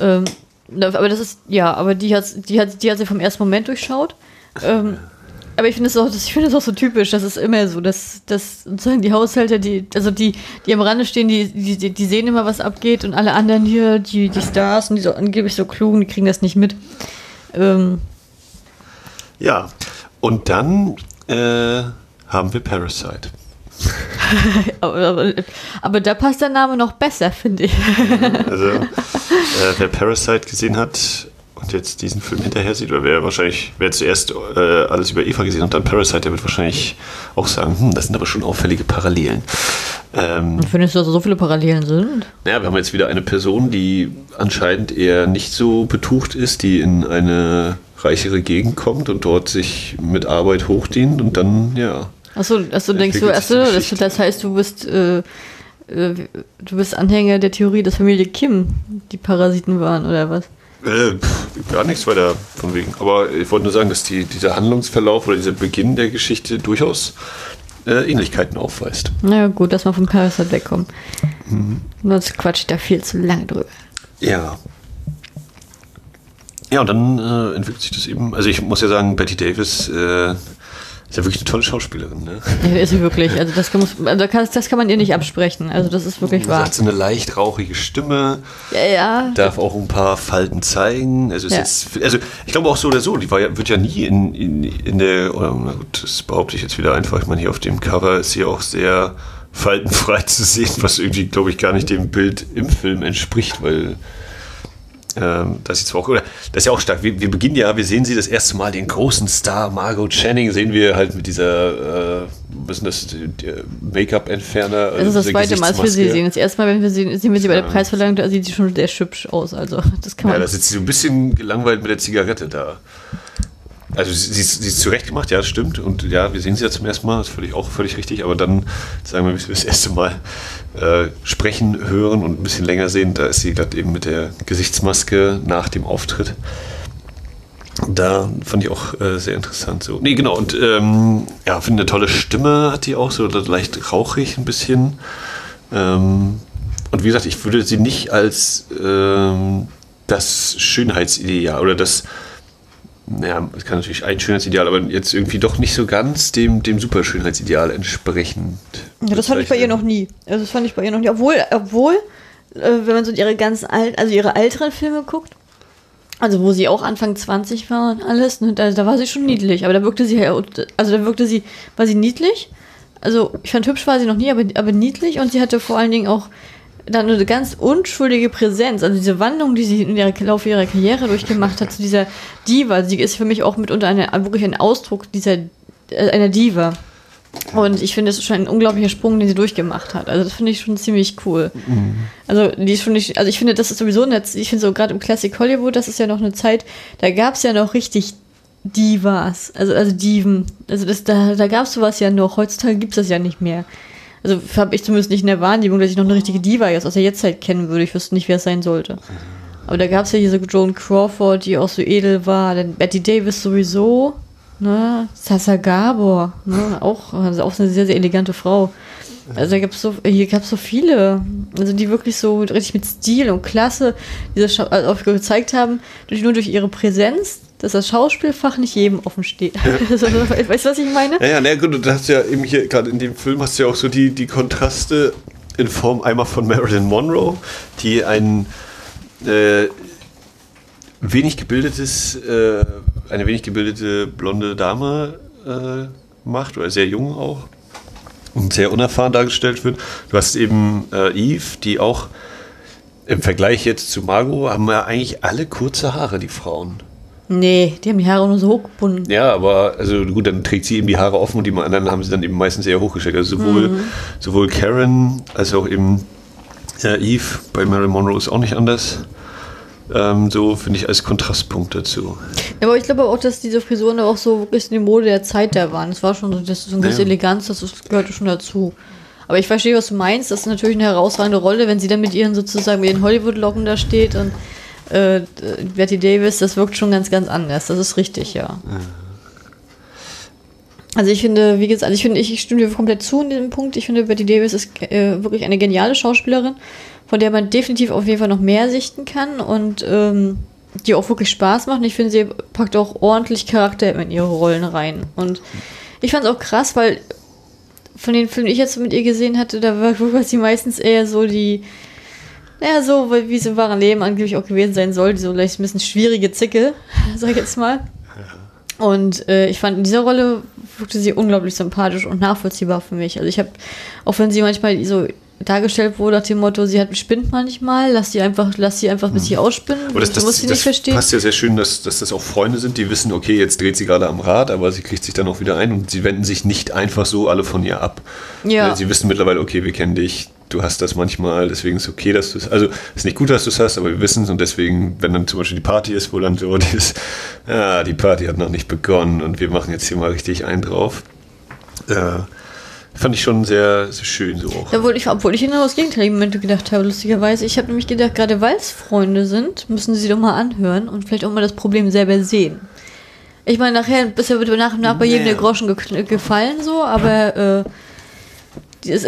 ähm, aber das ist, ja, aber die hat, die hat, die hat sie vom ersten Moment durchschaut. Ähm, aber ich finde es auch, es auch so typisch, das ist immer so, dass, dass sozusagen die Haushälter, die, also die, die am Rande stehen, die, die, die sehen immer, was abgeht und alle anderen hier, die, die Stars und die so angeblich so klugen, die kriegen das nicht mit. Ähm, ja, und dann äh, haben wir Parasite. <laughs> aber, aber, da passt der Name noch besser, finde ich. also, äh, wer Parasite gesehen hat und jetzt diesen Film hinterher sieht, oder wer wahrscheinlich, wer zuerst äh, alles über Eva gesehen hat und dann Parasite, der wird wahrscheinlich auch sagen, hm, das sind aber schon auffällige Parallelen. Ähm, Findest du, dass so viele Parallelen sind? Naja, wir haben jetzt wieder eine Person, die anscheinend eher nicht so betucht ist, die in eine reichere Gegend kommt und dort sich mit Arbeit hochdient und dann, ja, Achso, achso denkst du, achso, das, das heißt, du bist, äh, äh, du bist Anhänger der Theorie, dass Familie Kim die Parasiten waren, oder was? Äh, gar nichts weiter von wegen. Aber ich wollte nur sagen, dass die, dieser Handlungsverlauf oder dieser Beginn der Geschichte durchaus äh, Ähnlichkeiten aufweist. Na ja, gut, dass wir vom Parasite wegkommen. Mhm. Sonst quatsch ich da viel zu lange drüber. Ja. Ja, und dann äh, entwickelt sich das eben. Also ich muss ja sagen, Betty Davis äh, ist ja wirklich eine tolle Schauspielerin, ne? Ja, ist sie wirklich. Also das kann, also das kann man ihr nicht absprechen. Also das ist wirklich wahr. Sie hat so eine leicht rauchige Stimme. Ja, ja. Darf auch ein paar Falten zeigen. Also, ja. jetzt, also ich glaube auch so oder so, die war ja, wird ja nie in, in, in der, oder na gut, das behaupte ich jetzt wieder einfach. Ich meine, hier auf dem Cover ist sie auch sehr faltenfrei <laughs> zu sehen, was irgendwie, glaube ich, gar nicht dem Bild im Film entspricht, weil das ist zwar auch, oder das ist ja auch stark. Wir, wir, beginnen ja, wir sehen sie das erste Mal, den großen Star Margot Channing, sehen wir halt mit dieser, äh, was ist das, Make-up-Entferner. Das ist das zweite Mal, als wir sie sehen. Das erste Mal, wenn wir sie, sehen wir sie bei der Preisverleihung, da sieht sie schon sehr hübsch aus. Also, das kann man. Ja, da sitzt sie so ein bisschen gelangweilt mit der Zigarette da. Also sie, sie, sie ist zurecht gemacht, ja, das stimmt. Und ja, wir sehen sie ja zum ersten Mal, das ist völlig, auch völlig richtig. Aber dann, sagen wir, wir das erste Mal äh, sprechen, hören und ein bisschen länger sehen, da ist sie gerade eben mit der Gesichtsmaske nach dem Auftritt. Da fand ich auch äh, sehr interessant. So. Nee, genau. Und ähm, ja, finde eine tolle Stimme hat die auch, so leicht rauchig ein bisschen. Ähm, und wie gesagt, ich würde sie nicht als ähm, das Schönheitsideal oder das ja, es kann natürlich ein Schönheitsideal, aber jetzt irgendwie doch nicht so ganz dem, dem Superschönheitsideal entsprechend. Ja, das fand ich bei ihr noch nie. Also das fand ich bei ihr noch nie. Obwohl, obwohl, äh, wenn man so ihre ganz alten, also ihre älteren Filme guckt, also wo sie auch Anfang 20 war und alles, ne, da, da war sie schon niedlich, aber da wirkte sie also da wirkte sie, war sie niedlich. Also ich fand hübsch war sie noch nie, aber, aber niedlich und sie hatte vor allen Dingen auch dann eine ganz unschuldige Präsenz. Also diese Wandlung, die sie in der Laufe ihrer Karriere durchgemacht hat, zu dieser Diva. Sie ist für mich auch mitunter eine, wirklich ein Ausdruck dieser äh, einer Diva. Und ich finde, es ist schon ein unglaublicher Sprung, den sie durchgemacht hat. Also das finde ich schon ziemlich cool. Mhm. Also die ist schon nicht, also ich finde, das ist sowieso jetzt, ich finde so gerade im Classic Hollywood, das ist ja noch eine Zeit, da gab es ja noch richtig Divas, also also Diven. Also das, da, da gab es sowas ja noch. Heutzutage gibt es das ja nicht mehr. Also habe ich zumindest nicht in der Wahrnehmung, dass ich noch eine richtige Diva jetzt aus der Jetztzeit kennen würde. Ich wüsste nicht, wer es sein sollte. Aber da gab es ja hier so Joan Crawford, die auch so edel war. Dann Betty Davis sowieso. Ne? Sasa Gabor, ne? auch, also auch eine sehr, sehr elegante Frau. Also da gab's so, hier gab es so viele, also die wirklich so richtig mit Stil und Klasse diese also gezeigt haben, durch, nur durch ihre Präsenz, dass das Schauspielfach nicht jedem offen steht. <laughs> Also, weißt du, was ich meine? Ja, ja, na gut, du hast ja eben hier, gerade in dem Film hast du ja auch so die, die Kontraste in Form einmal von Marilyn Monroe, die ein äh, wenig gebildetes, äh, eine wenig gebildete blonde Dame äh, macht, oder sehr jung auch, und sehr unerfahren dargestellt wird. Du hast eben äh, Eve, die auch im Vergleich jetzt zu Margot haben ja eigentlich alle kurze Haare, die Frauen. Nee, die haben die Haare nur so hochgebunden. Ja, aber also gut, dann trägt sie eben die Haare offen und die anderen haben sie dann eben meistens eher hochgesteckt. Also sowohl, mhm. sowohl Karen als auch eben äh, Eve bei Mary Monroe ist auch nicht anders. Ähm, so finde ich als Kontrastpunkt dazu. Ja, aber ich glaube auch, dass diese Frisuren auch so wirklich in die Mode der Zeit da waren. Das war schon so, das so ein bisschen ja. Eleganz, das gehörte schon dazu. Aber ich verstehe, was du meinst. Das ist natürlich eine herausragende Rolle, wenn sie dann mit ihren sozusagen mit ihren Hollywood-Locken da steht und äh, Betty Davis, das wirkt schon ganz, ganz anders. Das ist richtig, ja. Also ich finde, wie gesagt, also ich finde, ich stimme dir komplett zu in diesem Punkt. Ich finde, Betty Davis ist äh, wirklich eine geniale Schauspielerin, von der man definitiv auf jeden Fall noch mehr sichten kann und ähm, die auch wirklich Spaß macht. Ich finde, sie packt auch ordentlich Charakter in ihre Rollen rein. Und ich fand es auch krass, weil von den Filmen, die ich jetzt mit ihr gesehen hatte, da war <laughs> sie meistens eher so die naja, so wie es im wahren Leben angeblich auch gewesen sein soll, so leicht ein bisschen schwierige Zicke, <laughs> sag ich jetzt mal. Und äh, ich fand in dieser Rolle wirkte sie unglaublich sympathisch und nachvollziehbar für mich. Also ich habe, auch wenn sie manchmal so dargestellt wurde nach dem Motto, sie hat spinnt manchmal, lass sie einfach, lass sie einfach bis sie mhm. ausspinnen. Aber das, das, muss sie das nicht verstehen. passt ja sehr schön, dass, dass das auch Freunde sind, die wissen, okay, jetzt dreht sie gerade am Rad, aber sie kriegt sich dann auch wieder ein und sie wenden sich nicht einfach so alle von ihr ab. Ja. Sie wissen mittlerweile, okay, wir kennen dich, du hast das manchmal, deswegen ist es okay, dass du es, also ist nicht gut, dass du es hast, aber wir wissen es und deswegen, wenn dann zum Beispiel die Party ist, wo dann so dieses, ja, die Party hat noch nicht begonnen und wir machen jetzt hier mal richtig einen drauf. Äh, fand ich schon sehr, sehr schön so auch. Wollte ich, obwohl ich genau das gegenteilige Momente gedacht habe, lustigerweise. Ich habe nämlich gedacht, gerade weil es Freunde sind, müssen sie doch mal anhören und vielleicht auch mal das Problem selber sehen. Ich meine, nachher ist ja nach und nach bei jedem der Groschen gefallen, so, aber äh, ist,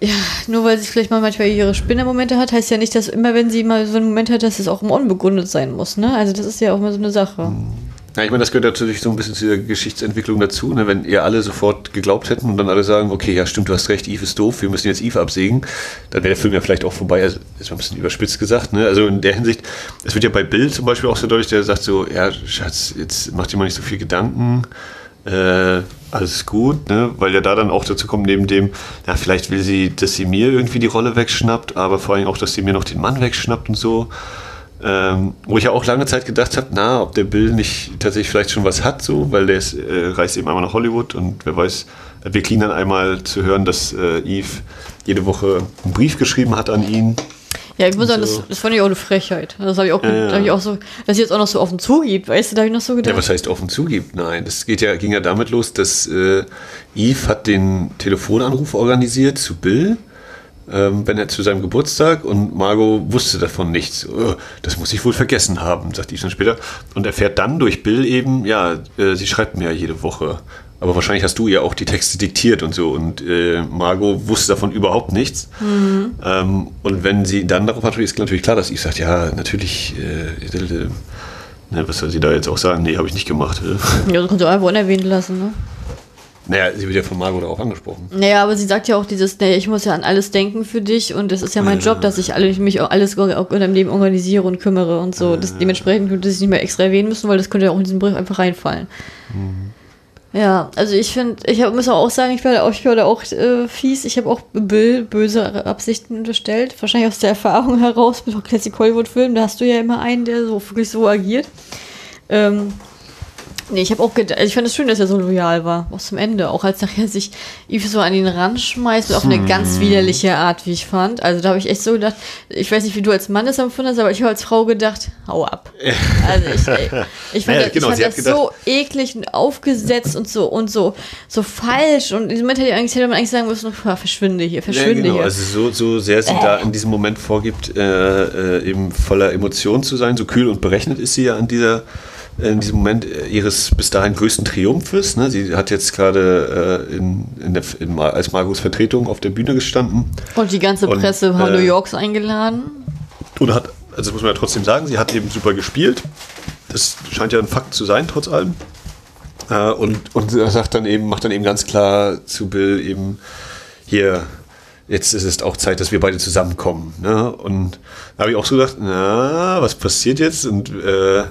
ja, nur weil sie vielleicht mal manchmal ihre Spinnermomente hat, heißt ja nicht, dass immer, wenn sie mal so einen Moment hat, dass es auch immer unbegründet sein muss. Ne? Also das ist ja auch mal so eine Sache. Ja, ich meine, das gehört natürlich so ein bisschen zu der Geschichtsentwicklung dazu. Ne? Wenn ihr alle sofort geglaubt hätten und dann alle sagen, okay, ja stimmt, du hast recht, Eve ist doof, wir müssen jetzt Eve absägen, dann wäre der Film ja vielleicht auch vorbei. Also ist ein bisschen überspitzt gesagt. Ne? Also in der Hinsicht, es wird ja bei Bill zum Beispiel auch so deutlich, der sagt so, ja, Schatz, jetzt mach dir mal nicht so viel Gedanken äh, alles gut, ne? weil ja da dann auch dazu kommt, neben dem, ja, vielleicht will sie, dass sie mir irgendwie die Rolle wegschnappt, aber vor allem auch, dass sie mir noch den Mann wegschnappt und so. Ähm, wo ich ja auch lange Zeit gedacht habe, na, ob der Bill nicht tatsächlich vielleicht schon was hat, so, weil der ist, äh, reist eben einmal nach Hollywood und wer weiß, wir kriegen dann einmal zu hören, dass äh, Eve jede Woche einen Brief geschrieben hat an ihn ja, ich muss sagen, so. das, das fand ich auch eine Frechheit. Das habe ich, auch, ja. hab ich auch so, dass sie jetzt auch noch so offen zugibt, weißt du, da habe ich noch so gedacht. Ja, was heißt offen zugibt? Nein, das geht ja, ging ja damit los, dass äh, Eve hat den Telefonanruf organisiert zu Bill, ähm, wenn er zu seinem Geburtstag und Margot wusste davon nichts. Oh, das muss ich wohl vergessen haben, sagt Eve dann später. Und erfährt dann durch Bill eben, ja, äh, sie schreibt mir ja jede Woche. Aber wahrscheinlich hast du ja auch die Texte diktiert und so. Und äh, Margot wusste davon überhaupt nichts. Mhm. Ähm, und wenn sie dann darauf antwortet, ist natürlich klar, dass ich sagt, ja, natürlich, äh, äh, ne, was soll sie da jetzt auch sagen? Nee, habe ich nicht gemacht. Ja, das kannst du einfach unerwähnt lassen, ne? Naja, sie wird ja von Margot darauf angesprochen. Naja, aber sie sagt ja auch dieses, naja, ich muss ja an alles denken für dich und es ist ja mein ja. Job, dass ich alle, mich auch alles auch in deinem Leben organisiere und kümmere und so. Das, dementsprechend könnte sie nicht mehr extra erwähnen müssen, weil das könnte ja auch in diesen Brief einfach reinfallen. Mhm. Ja, also ich finde, ich hab, muss auch sagen, ich werde auch, ich werde auch äh, fies. Ich habe auch Bill böse Absichten unterstellt. Wahrscheinlich aus der Erfahrung heraus mit Classic Hollywood-Filmen. Da hast du ja immer einen, der so wirklich so agiert. Ähm, Nee, ich habe auch gedacht, ich fand es schön, dass er so loyal war, auch zum Ende. Auch als nachher sich Eve so an ihn ranschmeißt, auf eine ganz widerliche Art, wie ich fand. Also da habe ich echt so gedacht, ich weiß nicht, wie du als Mann das empfunden hast, aber ich habe als Frau gedacht, hau ab. <laughs> Also ich, ich fand, naja, genau, ich fand das so eklig und aufgesetzt und so und so, so falsch. Und in diesem Moment hätte, eigentlich, hätte man eigentlich sagen müssen, verschwinde hier, verschwinde ja, genau. hier. Also so, so sehr sie äh. da in diesem Moment vorgibt, äh, äh, eben voller Emotionen zu sein, so kühl und berechnet ist sie ja an dieser in diesem Moment ihres bis dahin größten Triumphes. Ne? Sie hat jetzt gerade äh, in, in der, in, als Margos Vertretung auf der Bühne gestanden. Und die ganze Presse und, äh, New Yorks eingeladen. Und hat, also das muss man ja trotzdem sagen, sie hat eben super gespielt. Das scheint ja ein Fakt zu sein, trotz allem. Äh, und, und sagt dann eben, macht dann eben ganz klar zu Bill eben hier, jetzt ist es auch Zeit, dass wir beide zusammenkommen. Ne? Und da habe ich auch so gedacht, na, was passiert jetzt? Und äh,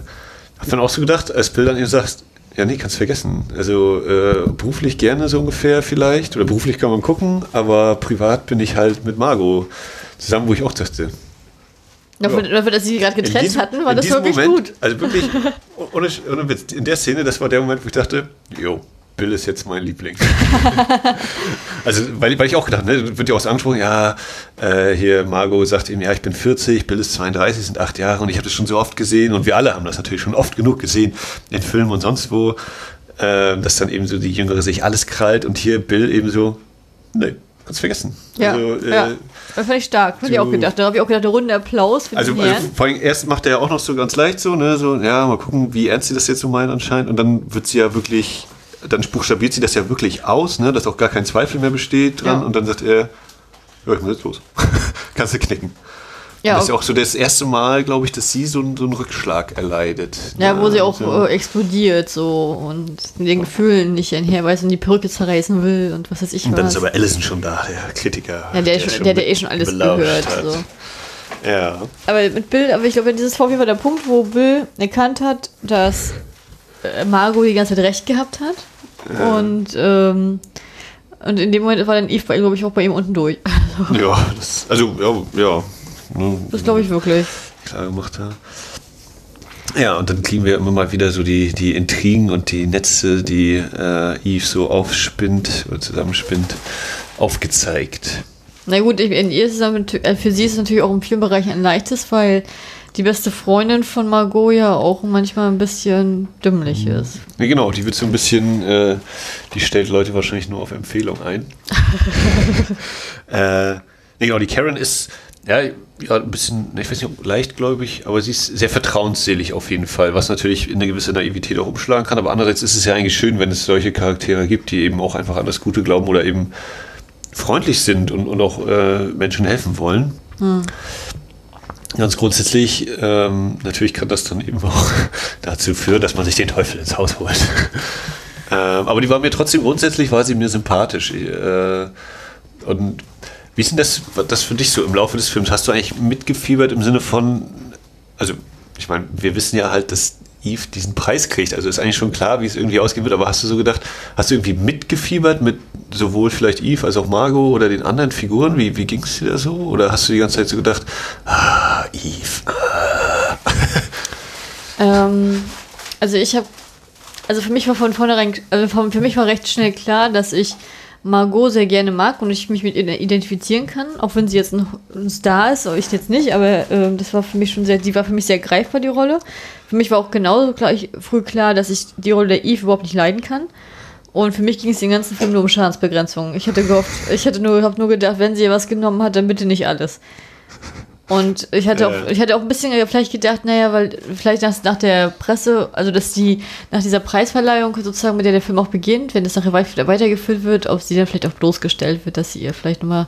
hab dann auch so gedacht, als Bill dann eben sagt, ja, nee, kannst vergessen. Also äh, beruflich gerne so ungefähr vielleicht, oder beruflich kann man gucken, aber privat bin ich halt mit Margot zusammen, wo ich auch dachte. Dafür, ja. dafür dass sie gerade getrennt diesem, hatten, war das wirklich Moment, gut. Also wirklich, <laughs> ohne, ohne Witz, in der Szene, das war der Moment, wo ich dachte, jo, Bill ist jetzt mein Liebling. <laughs> also, weil, weil ich auch gedacht, ne, wird ja auch so angesprochen, ja, äh, hier Margot sagt ihm, ja, ich bin 40, Bill ist 32, sind acht Jahre und ich habe das schon so oft gesehen und wir alle haben das natürlich schon oft genug gesehen in Filmen und sonst wo, äh, dass dann eben so die Jüngere sich alles krallt und hier Bill eben so, ne, kannst vergessen. Ja, also, äh, ja. Das fand ich stark, fand ich auch gedacht. Da habe ich auch gedacht, der runde Applaus für also, also vor allem erst macht er ja auch noch so ganz leicht so, ne, so, ja, mal gucken, wie ernst sie das jetzt so meinen anscheinend und dann wird sie ja wirklich dann buchstabiert sie das ja wirklich aus, ne, dass auch gar kein Zweifel mehr besteht dran. Ja. Und dann sagt er, ja, ich muss jetzt los. <laughs> Kannst du knicken. Ja, das ist ja auch so das erste Mal, glaube ich, dass sie so, so einen Rückschlag erleidet. Ja, ja wo sie auch ja. äh, explodiert so und den Gefühlen nicht einherweist und die Perücke zerreißen will und was weiß ich Und dann was. ist aber Allison schon da, der Kritiker. Ja, der, der, schon, der, der eh schon alles gehört. Hat. So. Ja. Aber mit Bill, aber ich glaube, dieses war jeden Fall der Punkt, wo Bill erkannt hat, dass Margot die ganze Zeit recht gehabt hat. Ja. Und, ähm, und in dem Moment war dann Eve, glaube ich, auch bei ihm unten durch. <laughs> ja, das, also, ja, ja. Das glaube ich wirklich. Klar gemacht, ja. Ja, und dann kriegen wir immer mal wieder so die, die Intrigen und die Netze, die äh, Eve so aufspinnt oder zusammenspinnt, aufgezeigt. Na gut, in ihr es, äh, für sie ist es natürlich auch in vielen Bereichen ein leichtes, weil die beste Freundin von Margot ja auch manchmal ein bisschen dümmlich mhm. ist. Ja, genau, die wird so ein bisschen, äh, die stellt Leute wahrscheinlich nur auf Empfehlung ein. <laughs> äh, genau, die Karen ist, ja, ja, ein bisschen, ich weiß nicht, leichtgläubig, aber sie ist sehr vertrauensselig auf jeden Fall, was natürlich in eine gewisse Naivität auch umschlagen kann. Aber andererseits ist es ja eigentlich schön, wenn es solche Charaktere gibt, die eben auch einfach an das Gute glauben oder eben freundlich sind und, und auch äh, Menschen helfen wollen. Hm. Ganz grundsätzlich, ähm, natürlich kann das dann eben auch <laughs> dazu führen, dass man sich den Teufel ins Haus holt. <laughs> ähm, aber die war mir trotzdem grundsätzlich, war sie mir sympathisch. Äh, und wie ist denn das, das für dich so im Laufe des Films? Hast du eigentlich mitgefiebert im Sinne von, also ich meine, wir wissen ja halt, dass Eve diesen Preis kriegt. Also ist eigentlich schon klar, wie es irgendwie ausgehen wird, aber hast du so gedacht, hast du irgendwie mitgefiebert mit sowohl vielleicht Eve als auch Margot oder den anderen Figuren? Wie, wie ging es dir da so? Oder hast du die ganze Zeit so gedacht, ah, Eve. Ah. <laughs> Ähm, also ich habe, also für mich war von vornherein, also für mich war recht schnell klar, dass ich Margot sehr gerne mag und ich mich mit ihr identifizieren kann, auch wenn sie jetzt noch ein Star ist, ich jetzt nicht, aber äh, das war für mich schon sehr, die war für mich sehr greifbar, die Rolle. Für mich war auch genauso klar, ich, früh klar, dass ich die Rolle der Eve überhaupt nicht leiden kann. Und für mich ging es den ganzen Film nur um Schadensbegrenzung. Ich hatte gehofft, ich hatte nur, hab nur gedacht, wenn sie was genommen hat, dann bitte nicht alles. Und ich hatte, auch, ich hatte auch ein bisschen vielleicht gedacht, naja, weil vielleicht nach, nach der Presse, also dass die nach dieser Preisverleihung sozusagen, mit der der Film auch beginnt, wenn das nachher weitergeführt wird, ob sie dann vielleicht auch bloßgestellt wird, dass sie ihr vielleicht nochmal,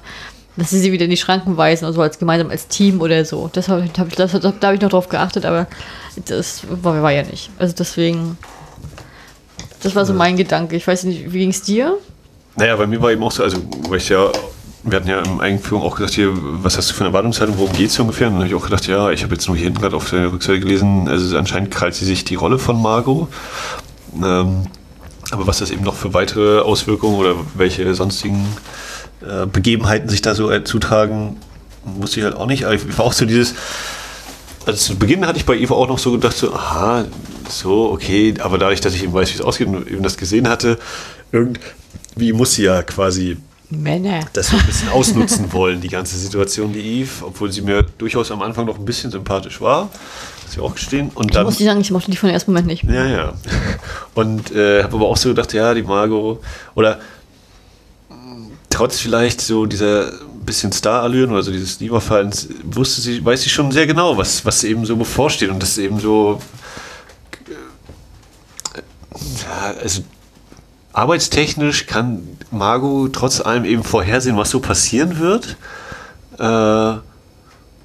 dass sie sie wieder in die Schranken weisen, also als gemeinsam als Team oder so. Das hab ich, das, da habe ich noch drauf geachtet, aber das war, war ja nicht. Also deswegen, das war so mein Gedanke. Ich weiß nicht, wie ging es dir? Naja, bei mir war eben auch so, also weil ich ja wir hatten ja im Eigenführung auch gesagt, hier, was hast du für eine Erwartungshaltung, worum geht es ungefähr? Und dann habe ich auch gedacht, ja, ich habe jetzt nur hier hinten gerade auf der Rückseite gelesen, also anscheinend krallt sie sich die Rolle von Margot. Ähm, Aber was das eben noch für weitere Auswirkungen oder welche sonstigen äh, Begebenheiten sich da so äh, zutragen, wusste ich halt auch nicht. Aber ich war auch so dieses, also zu Beginn hatte ich bei Eva auch noch so gedacht, so, aha, so, okay, aber dadurch, dass ich eben weiß, wie es ausgeht und eben das gesehen hatte, irgendwie muss sie ja quasi Männer. das so ein bisschen ausnutzen wollen, die ganze Situation, die Eve, obwohl sie mir durchaus am Anfang noch ein bisschen sympathisch war, muss ich auch gestehen. Und Ich dann, muss die sagen, ich mochte die von ersten Moment nicht. ja, ja. Und äh, habe aber auch so gedacht, ja, die Margot, oder trotz vielleicht so dieser bisschen Star-Allüren oder so dieses Lieberfallens, wusste sie, weiß sie schon sehr genau, was, was eben so bevorsteht und das eben so, äh, also arbeitstechnisch kann Margot trotz allem eben vorhersehen, was so passieren wird. Äh,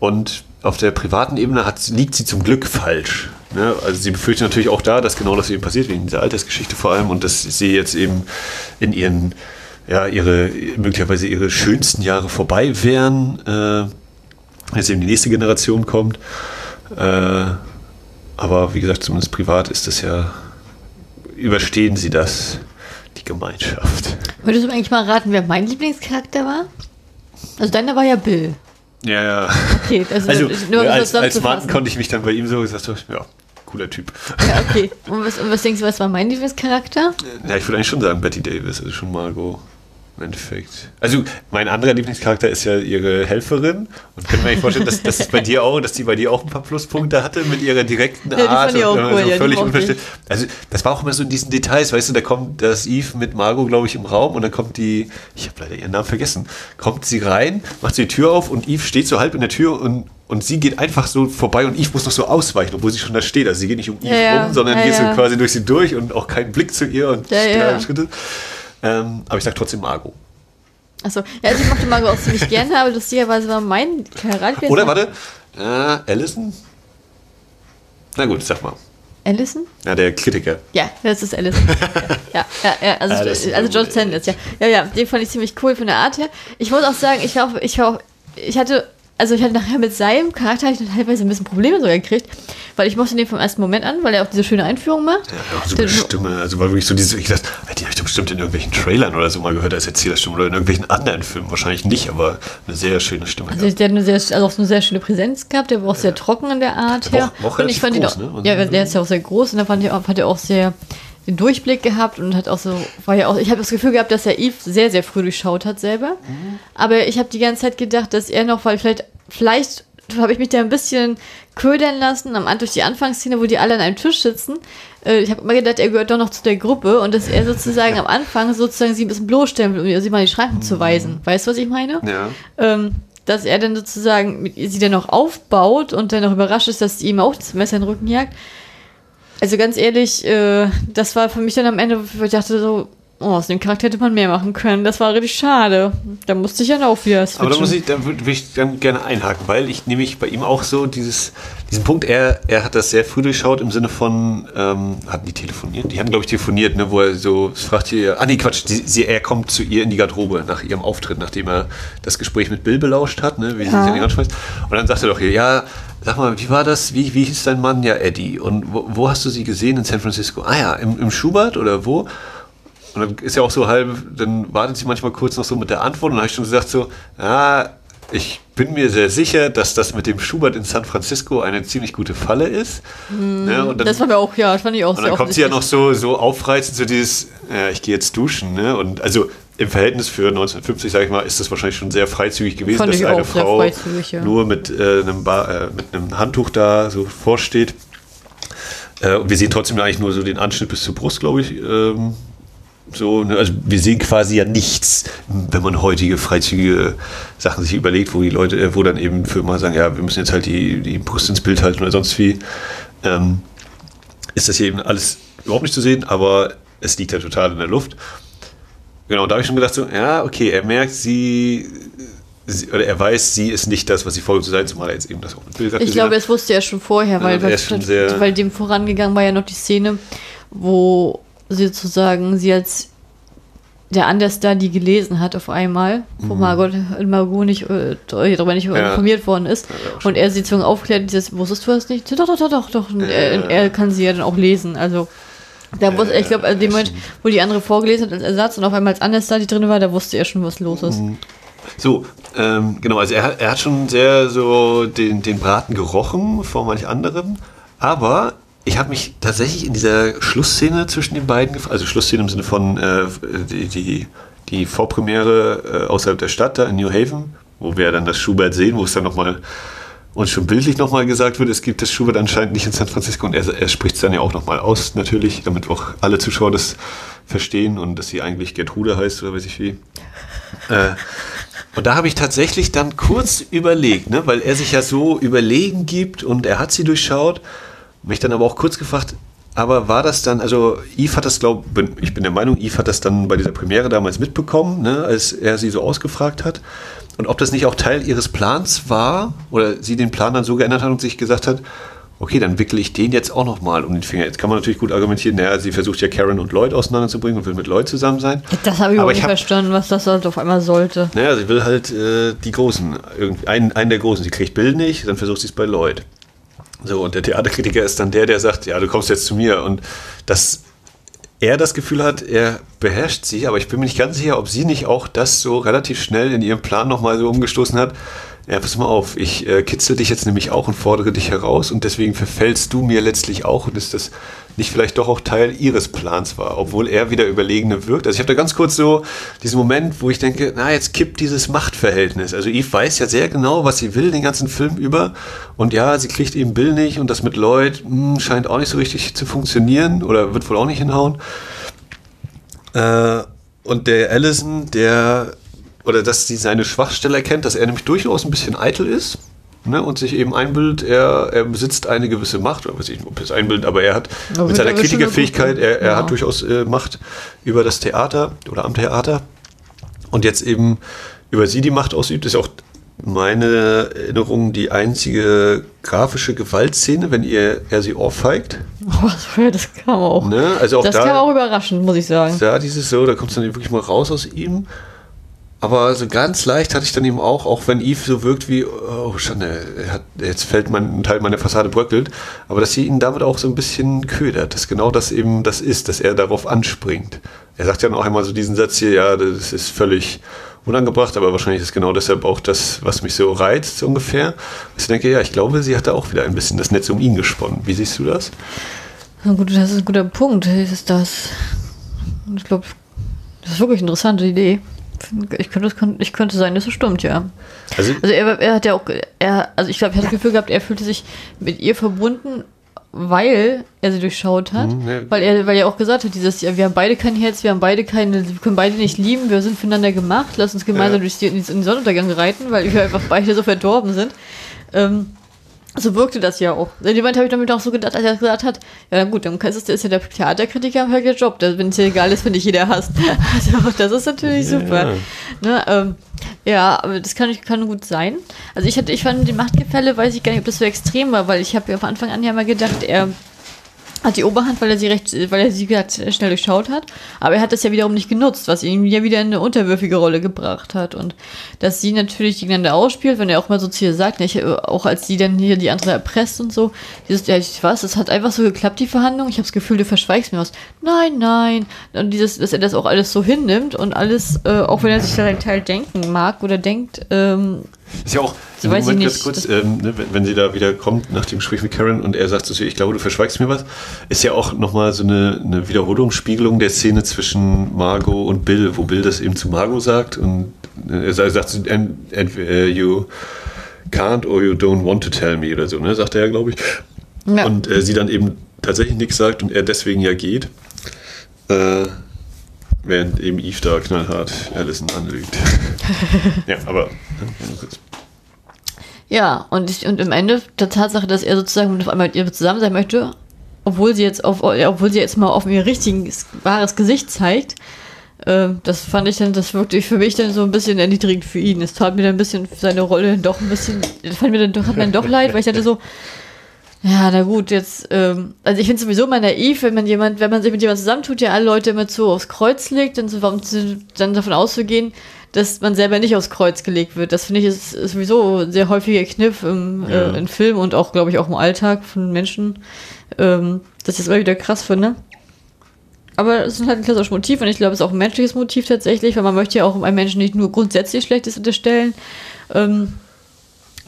und auf der privaten Ebene hat, liegt sie zum Glück falsch. Ne? Also sie befürchtet natürlich auch da, dass genau das eben passiert, wegen dieser Altersgeschichte vor allem, und dass sie jetzt eben in ihren, ja, ihre, möglicherweise ihre schönsten Jahre vorbei wären, äh, jetzt eben die nächste Generation kommt. Äh, aber wie gesagt, zumindest privat ist das ja, überstehen sie das, Gemeinschaft. Würdest du mir eigentlich mal raten, wer mein Lieblingscharakter war? Also deiner war ja Bill. Ja, ja. Okay, also, Also, nur um als, als zusammenzufassen. konnte ich mich dann bei ihm so gesagt, ja, cooler Typ. Ja, okay. Und was, und was denkst du, was war mein Lieblingscharakter? Ja, ich würde eigentlich schon sagen Betty Davis, also schon Margot. Im Endeffekt. Also, mein anderer Lieblingscharakter ist ja ihre Helferin. Und können wir eigentlich vorstellen, dass das bei dir auch, dass die bei dir auch ein paar Pluspunkte hatte mit ihrer direkten Ja, die Art. und cool, so ja, völlig unverständlich. Also, das war auch immer so in diesen Details, weißt du, da kommt das Eve mit Margot, glaube ich, im Raum und dann kommt die, ich habe leider ihren Namen vergessen, kommt sie rein, macht sie die Tür auf und Eve steht so halb in der Tür und und sie geht einfach so vorbei und Eve muss noch so ausweichen, obwohl sie schon da steht. Also sie geht nicht um Eve Ja, rum, sondern Ja, geht so quasi durch sie durch und auch kein Blick zu ihr und Ja, Schritte. Ähm, aber ich sag trotzdem Margot. Achso, ja, also ich mochte Margot auch ziemlich gerne, aber lustigerweise war mein Charakter. Oder warte, äh, Allison? Na gut, sag mal. Allison? Ja, der Kritiker. Ja, das ist Allison. <laughs> ja, ja, ja, also, Ah, also. George Sanders, ja. Ja, ja, den fand ich ziemlich cool von der Art her. Ich muss auch sagen, ich war auch, ich war auch, ich hatte, also ich hatte nachher mit seinem Charakter ich teilweise ein bisschen Probleme sogar gekriegt, weil ich mochte den vom ersten Moment an, weil er auch diese schöne Einführung macht. Ja, auch super Den- Stimme. Also war wirklich so diese, ich dachte, die habe ich doch bestimmt in irgendwelchen Trailern oder so mal gehört als Erzählerstimme oder in irgendwelchen anderen Filmen. Wahrscheinlich nicht, aber eine sehr schöne Stimme. Also der hat eine sehr, also auch eine sehr schöne Präsenz gehabt, der war auch sehr trocken in der Art Der her. auch- auch und ich fand ihn relativ auch, groß, ne? ja, der ist ja auch sehr groß und da fand ich auch, hat er auch sehr den Durchblick gehabt und hat auch so, war ja auch, ich habe das Gefühl gehabt, dass er Eve sehr, sehr früh durchschaut hat selber. Aber ich habe die ganze Zeit gedacht, dass er noch, weil vielleicht, vielleicht habe ich mich da ein bisschen ködern lassen am, durch die Anfangsszene, wo die alle an einem Tisch sitzen. Äh, Ich habe immer gedacht, er gehört doch noch zu der Gruppe und dass er sozusagen <laughs> am Anfang sozusagen sie ein bisschen bloßstellen will, um sie mal in die Schranken zu weisen. Weißt du, was ich meine? Ja. ähm, dass er dann sozusagen mit, sie dann noch aufbaut und dann auch überrascht ist, dass sie ihm auch das Messer in den Rücken jagt. Also ganz ehrlich, äh, das war für mich dann am Ende, wo ich dachte so, oh, aus dem Charakter hätte man mehr machen können. Das war richtig schade. Da musste ich dann auch wieder Aber da switchen. muss ich, da würde ich dann gerne einhaken, weil ich nämlich bei ihm auch so dieses, diesen Punkt, er, er hat das sehr früh durchschaut im Sinne von, ähm, hatten die telefoniert? Die hatten, glaube ich, telefoniert, ne, wo er so fragt ihr, ah nee, Quatsch, sie, sie, er kommt zu ihr in die Garderobe nach ihrem Auftritt, nachdem er das Gespräch mit Bill belauscht hat, ne, wie sie sich an schmeißt. Und dann sagt er doch hier, ja, sag mal, wie war das, wie, wie hieß dein Mann? Ja, Eddie. Und wo, wo hast du sie gesehen in San Francisco? Ah ja, im, im Schubert oder wo? Und dann ist ja auch so halb, dann wartet sie manchmal kurz noch so mit der Antwort und dann habe ich schon gesagt so, ja, ich bin mir sehr sicher, dass das mit dem Schubert in San Francisco eine ziemlich gute Falle ist. ne? und dann, das war mir auch, ja, das fand ich auch und sehr dann kommt sie ja noch so, so aufreizend, so dieses, ja, ich gehe jetzt duschen. Ne? Und also im Verhältnis für 1950, sage ich mal, ist das wahrscheinlich schon sehr freizügig gewesen, Fand dass eine Frau ja. nur mit, äh, einem Bar, äh, mit einem Handtuch da so vorsteht. Äh, und wir sehen trotzdem eigentlich nur so den Anschnitt bis zur Brust, glaube ich. Ähm, so, ne? Also wir sehen quasi ja nichts, wenn man heutige freizügige Sachen sich überlegt, wo die Leute, äh, wo dann eben Firmen sagen, ja, wir müssen jetzt halt die, die Brust ins Bild halten oder sonst wie. Ähm, ist das hier eben alles überhaupt nicht zu sehen, aber es liegt ja total in der Luft. Genau, da habe ich schon gedacht, so, ja, okay, er merkt, sie, sie oder er weiß, sie ist nicht das, was sie vorgibt zu sein, zumal er jetzt eben das auch mit Bild gerade Ich glaube, hat. das wusste er schon vorher, weil, Ja, weil, schon sehr- weil dem vorangegangen war ja noch die Szene, wo sozusagen sie als der Understar die gelesen hat auf einmal, wo Margot, Margot nicht, äh, darüber nicht Mhm. Ja. informiert worden ist. Ja, und er sie sozusagen aufklärt, dieses, wusstest du das nicht? Doch, doch, doch, doch, doch. Und er, Ja. er kann sie ja dann auch lesen. Also, Da wusste, ich glaube, also dem Moment, wo die andere vorgelesen hat als Ersatz und auf einmal als Understudy drin war, da wusste er schon, was los ist. Mhm. So, ähm, genau, also er, er hat schon sehr so den, den Braten gerochen vor manch anderem, aber ich habe mich tatsächlich in dieser Schlussszene zwischen den beiden, also Schlussszene im Sinne von äh, die, die, die Vorpremiere äh, außerhalb der Stadt da in New Haven, wo wir dann das Schubert sehen, wo es dann nochmal und schon bildlich nochmal gesagt wird, es gibt das Schubert anscheinend nicht in San Francisco und er, er spricht es dann ja auch nochmal aus, natürlich, damit auch alle Zuschauer das verstehen und dass sie eigentlich Gertrude heißt oder weiß ich wie. Äh, und da habe ich tatsächlich dann kurz überlegt, ne, weil er sich ja so überlegen gibt und er hat sie durchschaut. Mich dann aber auch kurz gefragt, aber war das dann, also Yves hat das, glaube ich, bin der Meinung, Yves hat das dann bei dieser Premiere damals mitbekommen, ne, als er sie so ausgefragt hat. Und ob das nicht auch Teil ihres Plans war oder sie den Plan dann so geändert hat und sich gesagt hat, okay, dann wickle ich den jetzt auch nochmal um den Finger. Jetzt kann man natürlich gut argumentieren, naja, sie versucht ja Karen und Lloyd auseinanderzubringen und will mit Lloyd zusammen sein. Das habe ich überhaupt nicht hab, verstanden, was das halt auf einmal sollte. Naja, sie will halt äh, die Großen, einen, einen der Großen. Sie kriegt Bill nicht, dann versucht sie es bei Lloyd. So, und der Theaterkritiker ist dann der, der sagt, ja, du kommst jetzt zu mir. Und dass er das Gefühl hat, er beherrscht sie, aber ich bin mir nicht ganz sicher, ob sie nicht auch das so relativ schnell in ihrem Plan nochmal so umgestoßen hat, ja, pass mal auf, ich äh, kitzel dich jetzt nämlich auch und fordere dich heraus und deswegen verfällst du mir letztlich auch und ist das nicht vielleicht doch auch Teil ihres Plans war, obwohl er wieder Überlegene wirkt. Also ich habe da ganz kurz so diesen Moment, wo ich denke, na, jetzt kippt dieses Machtverhältnis. Also Eve weiß ja sehr genau, was sie will den ganzen Film über und ja, sie kriegt eben Bill nicht und das mit Lloyd mh, hm, scheint auch nicht so richtig zu funktionieren oder wird wohl auch nicht hinhauen. Äh, und der Allison, der oder dass sie seine Schwachstelle erkennt, dass er nämlich durchaus ein bisschen eitel ist ne, und sich eben einbildet, er, er besitzt eine gewisse Macht, oder weiß ich nicht, ob er es einbildet, aber er hat aber mit seiner Kritikerfähigkeit, er, er ja. hat durchaus äh, Macht über das Theater oder am Theater und jetzt eben über sie die Macht ausübt, ist auch meine Erinnerung die einzige grafische Gewaltszene, wenn ihr, er sie ohrfeigt. Oh, das kam auch. Ne? Also auch das da, kam auch überraschend, muss ich sagen. Da dieses so, da kommt es dann wirklich mal raus aus ihm. Aber so ganz leicht hatte ich dann eben auch, auch wenn Eve so wirkt wie, oh Schande, hat, jetzt fällt mein, ein Teil meiner Fassade bröckelt, aber dass sie ihn damit auch so ein bisschen ködert, dass genau das eben das ist, dass er darauf anspringt. Er sagt ja auch einmal so diesen Satz hier, ja, das ist völlig unangebracht, aber wahrscheinlich ist genau deshalb auch das, was mich so reizt, so ungefähr. Ich denke, ja, ich glaube, sie hat da auch wieder ein bisschen das Netz um ihn gesponnen. Wie siehst du das? Na gut, das ist ein guter Punkt. Ist das. Ich glaube, das ist wirklich eine interessante Idee. Ich könnte, ich könnte sein, dass es stimmt, ja. Also, also er, er, hat ja auch, er, also ich glaube, ich hatte das Gefühl gehabt, er fühlte sich mit ihr verbunden, weil er sie durchschaut hat, ja. weil er, weil er auch gesagt hat, dieses, ja, wir haben beide kein Herz, wir haben beide keine, wir können beide nicht lieben, wir sind füreinander gemacht, lass uns gemeinsam ja. durch die, in den Sonnenuntergang reiten, weil wir einfach beide so verdorben sind. Ähm, so wirkte das ja auch. In dem Moment habe ich damit auch so gedacht, als er gesagt hat, ja na gut, dann ist, ist ja der Theaterkritiker halt der Job, wenn es ja egal ist, wenn nicht jeder hasst. <laughs> Also das ist natürlich yeah. super. Ne, ähm, ja, aber das kann, kann gut sein. Also ich hatte, ich fand die Machtgefälle, weiß ich gar nicht, ob das so extrem war, weil ich habe ja von Anfang an ja mal gedacht, er hat die Oberhand, weil er sie recht, weil er sie schnell durchschaut hat. Aber er hat das ja wiederum nicht genutzt, was ihn ja wieder in eine unterwürfige Rolle gebracht hat. Und dass sie natürlich gegeneinander ausspielt, wenn er auch mal so zu ihr sagt, ne, ich, auch als sie dann hier die andere erpresst und so, dieses, ja, ich weiß, es hat einfach so geklappt, die Verhandlung. Ich habe das Gefühl, du verschweigst mir was. Nein, nein. Und dieses, dass er das auch alles so hinnimmt und alles, äh, auch wenn er sich da einen Teil denken mag oder denkt, ähm, ist ja auch, so weiß Moment, ganz kurz, ähm, ne, wenn, wenn, sie da wieder kommt nach dem Gespräch mit Karen und er sagt so, ich glaube, du verschweigst mir was, ist ja auch nochmal so eine, eine Wiederholungsspiegelung der Szene zwischen Margot und Bill, wo Bill das eben zu Margot sagt und äh, er sagt, and, uh, you can't or you don't want to tell me oder so, ne, sagt er ja, glaube ich. Ja. Und äh, sie dann eben tatsächlich nichts sagt und er deswegen ja geht. Äh, während eben Eve da knallhart Allison anlügt. <laughs> ja, aber ja, und, ich, und im Ende der Tatsache, dass er sozusagen auf einmal mit ihr zusammen sein möchte, obwohl sie jetzt auf, obwohl sie jetzt mal auf ihr richtiges, wahres Gesicht zeigt, äh, das fand ich dann, das wirklich für mich dann so ein bisschen erniedrigend für ihn. Es tat mir dann ein bisschen seine Rolle doch ein bisschen, fand mir dann doch, hat mir dann doch leid, weil ich hatte so, ja, na gut, jetzt, ähm, also ich finde sowieso mal naiv, wenn man jemand, wenn man sich mit jemandem zusammentut, ja alle Leute immer so aufs Kreuz legt, dann, so, dann davon auszugehen, dass man selber nicht aufs Kreuz gelegt wird. Das finde ich ist, ist, sowieso ein sehr häufiger Kniff im, ja. äh, in Film und auch, glaube ich, auch im Alltag von Menschen, ähm, dass ich das immer wieder krass finde. aber es ist halt ein klassisches Motiv und ich glaube, es ist auch ein menschliches Motiv tatsächlich, weil man möchte ja auch einem Menschen nicht nur grundsätzlich Schlechtes unterstellen. Ähm,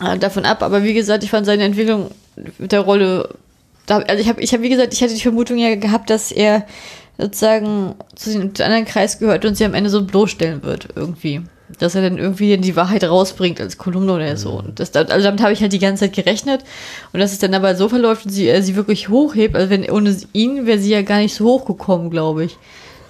äh, davon ab, aber wie gesagt, ich fand seine Entwicklung mit der Rolle, da, also ich habe, ich hab, wie gesagt, ich hatte die Vermutung ja gehabt, dass er sozusagen zu dem anderen Kreis gehört und sie am Ende so bloßstellen wird, irgendwie. Dass er dann irgendwie die Wahrheit rausbringt als Kolumne oder so. Und das, also damit habe ich halt die ganze Zeit gerechnet. Und dass es dann aber so verläuft und sie, er sie wirklich hochhebt, also wenn ohne ihn wäre sie ja gar nicht so hochgekommen, glaube ich.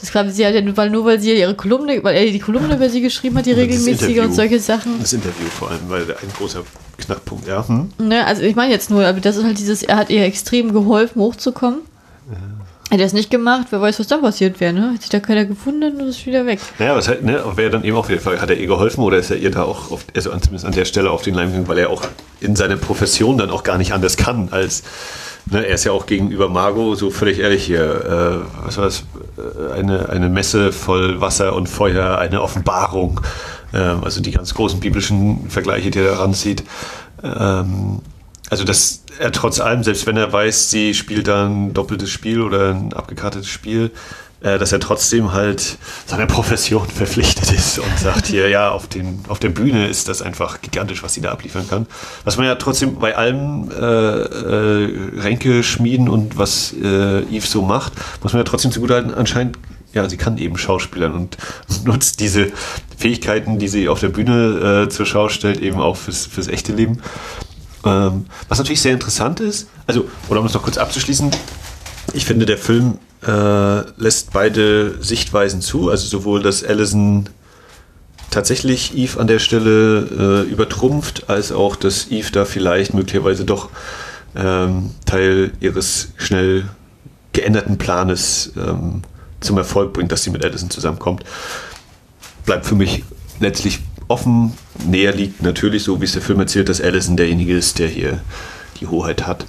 Das glaube sie halt ja nur, weil, nur weil sie ihre Kolumne, weil er die Kolumne über sie geschrieben hat, die regelmäßige und solche Sachen. Das Interview vor allem, weil ein großer Knackpunkt, ja. Hm? Ne, also ich meine jetzt nur, aber das ist halt dieses, er hat ihr extrem geholfen, hochzukommen. Ja. Hätte er es nicht gemacht, wer weiß, was dann passiert wäre, ne? Hätte sich da keiner gefunden und ist wieder weg. Naja, was halt, ne, wäre dann eben auch wieder Frage, hat er ihr geholfen oder ist er ihr da auch, auf, also zumindest an der Stelle auf den Leim gegangen, weil er auch in seiner Profession dann auch gar nicht anders kann, als, ne, er ist ja auch gegenüber Margot so völlig ehrlich hier, äh, was war das, äh, eine, eine Messe voll Wasser und Feuer, eine Offenbarung, ähm, also die ganz großen biblischen Vergleiche, die er da ranzieht. Ähm, also dass er trotz allem, selbst wenn er weiß, sie spielt da ein doppeltes Spiel oder ein abgekartetes Spiel, dass er trotzdem halt seiner Profession verpflichtet ist und sagt hier, ja, auf, den, auf der Bühne ist das einfach gigantisch, was sie da abliefern kann. Was man ja trotzdem bei allem äh, äh, Ränke schmieden und was äh, Yves so macht, muss man ja trotzdem zugutehalten, anscheinend ja, sie kann eben Schauspielern und <laughs> nutzt diese Fähigkeiten, die sie auf der Bühne äh, zur Schau stellt, eben auch fürs, fürs echte Leben. Ähm, was natürlich sehr interessant ist, also, oder um es noch kurz abzuschließen, ich finde, der Film äh, lässt beide Sichtweisen zu, also sowohl, dass Allison tatsächlich Eve an der Stelle äh, übertrumpft, als auch, dass Eve da vielleicht möglicherweise doch ähm, Teil ihres schnell geänderten Planes ähm, zum Erfolg bringt, dass sie mit Allison zusammenkommt. Bleibt für mich letztlich offen. Näher liegt natürlich, so wie es der Film erzählt, dass Allison derjenige ist, der hier die Hoheit hat.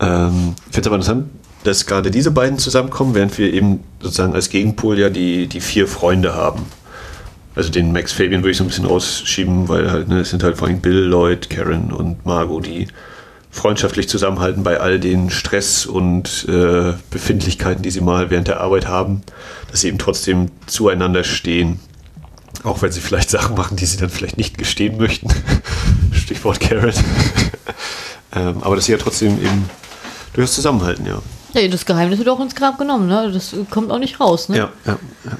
Ähm, ich finde es aber interessant, dass gerade diese beiden zusammenkommen, während wir eben sozusagen als Gegenpol ja die, die vier Freunde haben. Also den Max Fabian würde ich so ein bisschen rausschieben, weil halt, ne, es sind halt vor allem Bill, Lloyd, Karen und Margot, die freundschaftlich zusammenhalten bei all den Stress und äh, Befindlichkeiten, die sie mal während der Arbeit haben, dass sie eben trotzdem zueinander stehen. Auch wenn sie vielleicht Sachen machen, die sie dann vielleicht nicht gestehen möchten. <laughs> Stichwort Karen. <laughs> ähm, aber dass sie ja trotzdem eben durchaus zusammenhalten, ja. Ja, das Geheimnis wird auch ins Grab genommen, ne? Das kommt auch nicht raus, ne? Ja, ja. ja.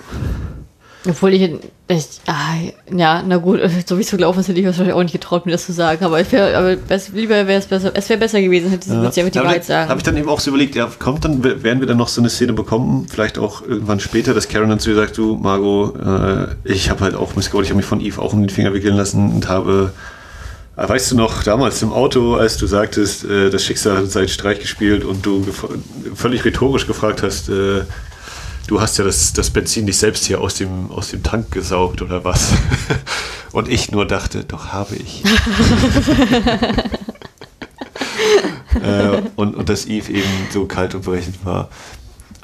Obwohl ich, ich ah, ja, na gut, <laughs> so wie es so gelaufen ist, hätte ich wahrscheinlich auch nicht getraut, mir das zu sagen. Aber, ich wär, aber best, lieber wäre es besser, es wäre besser gewesen, hätte ja. sie einfach die Wahrheit sagen. Habe ich dann eben auch so überlegt, ja, kommt dann, werden wir dann noch so eine Szene bekommen, vielleicht auch irgendwann später, dass Karen dann zu ihr sagt, du, Margot, äh, ich habe halt auch missgebaut, ich habe mich von Eve auch um den Finger wickeln lassen und habe Weißt du noch, damals im Auto, als du sagtest, äh, das Schicksal hat seinen Streich gespielt und du völlig rhetorisch gefragt hast, äh, du hast ja das, das Benzin nicht selbst hier aus dem, aus dem Tank gesaugt oder was? <laughs> Und ich nur dachte, doch habe ich. <laughs> äh, und, und dass Eve eben so kalt und berechnet war.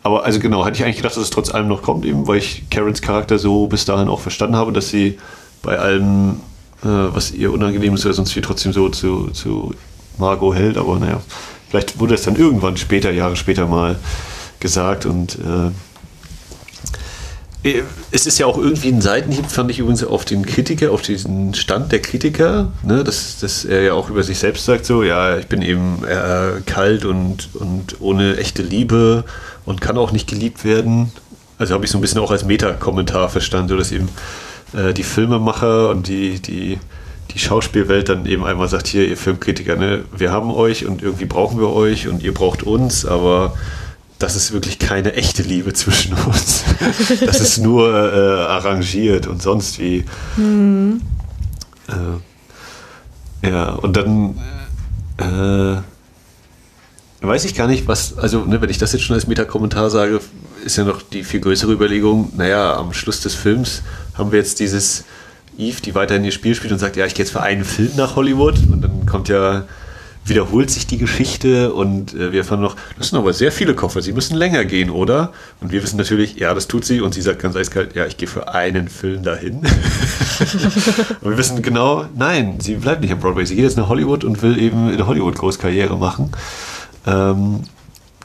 Aber also genau, hatte ich eigentlich gedacht, dass es trotz allem noch kommt, eben weil ich Karens Charakter so bis dahin auch verstanden habe, dass sie bei allem, äh, was ihr unangenehm ist, oder sonst wie trotzdem so zu, zu Margot hält. Aber naja, vielleicht wurde es dann irgendwann später, Jahre später mal gesagt und äh, es ist ja auch irgendwie ein Seitenhieb, fand ich übrigens auf den Kritiker, auf diesen Stand der Kritiker, ne, dass, dass er ja auch über sich selbst sagt, so, ja, ich bin eben äh, kalt und, und ohne echte Liebe und kann auch nicht geliebt werden. Also habe ich so ein bisschen auch als Meta-Kommentar verstanden, so dass eben äh, die Filmemacher und die, die, die Schauspielwelt dann eben einmal sagt, hier, ihr Filmkritiker, ne, wir haben euch und irgendwie brauchen wir euch und ihr braucht uns, aber das ist wirklich keine echte Liebe zwischen uns. <laughs> Das ist nur äh, arrangiert und sonst wie. Mhm. Äh, ja, und dann äh, weiß ich gar nicht, was, also ne, wenn ich das jetzt schon als Metakommentar sage, ist ja noch die viel größere Überlegung, naja, am Schluss des Films haben wir jetzt dieses Eve, die weiterhin ihr Spiel spielt und sagt, ja, ich gehe jetzt für einen Film nach Hollywood und dann kommt ja wiederholt sich die Geschichte und äh, wir erfahren noch, das sind aber sehr viele Koffer, sie müssen länger gehen, oder? Und wir wissen natürlich, ja, das tut sie und sie sagt ganz eiskalt, ja, ich gehe für einen Film dahin. <laughs> und wir wissen genau, nein, sie bleibt nicht am Broadway, sie geht jetzt nach Hollywood und will eben in Hollywood Großkarriere machen. Ähm,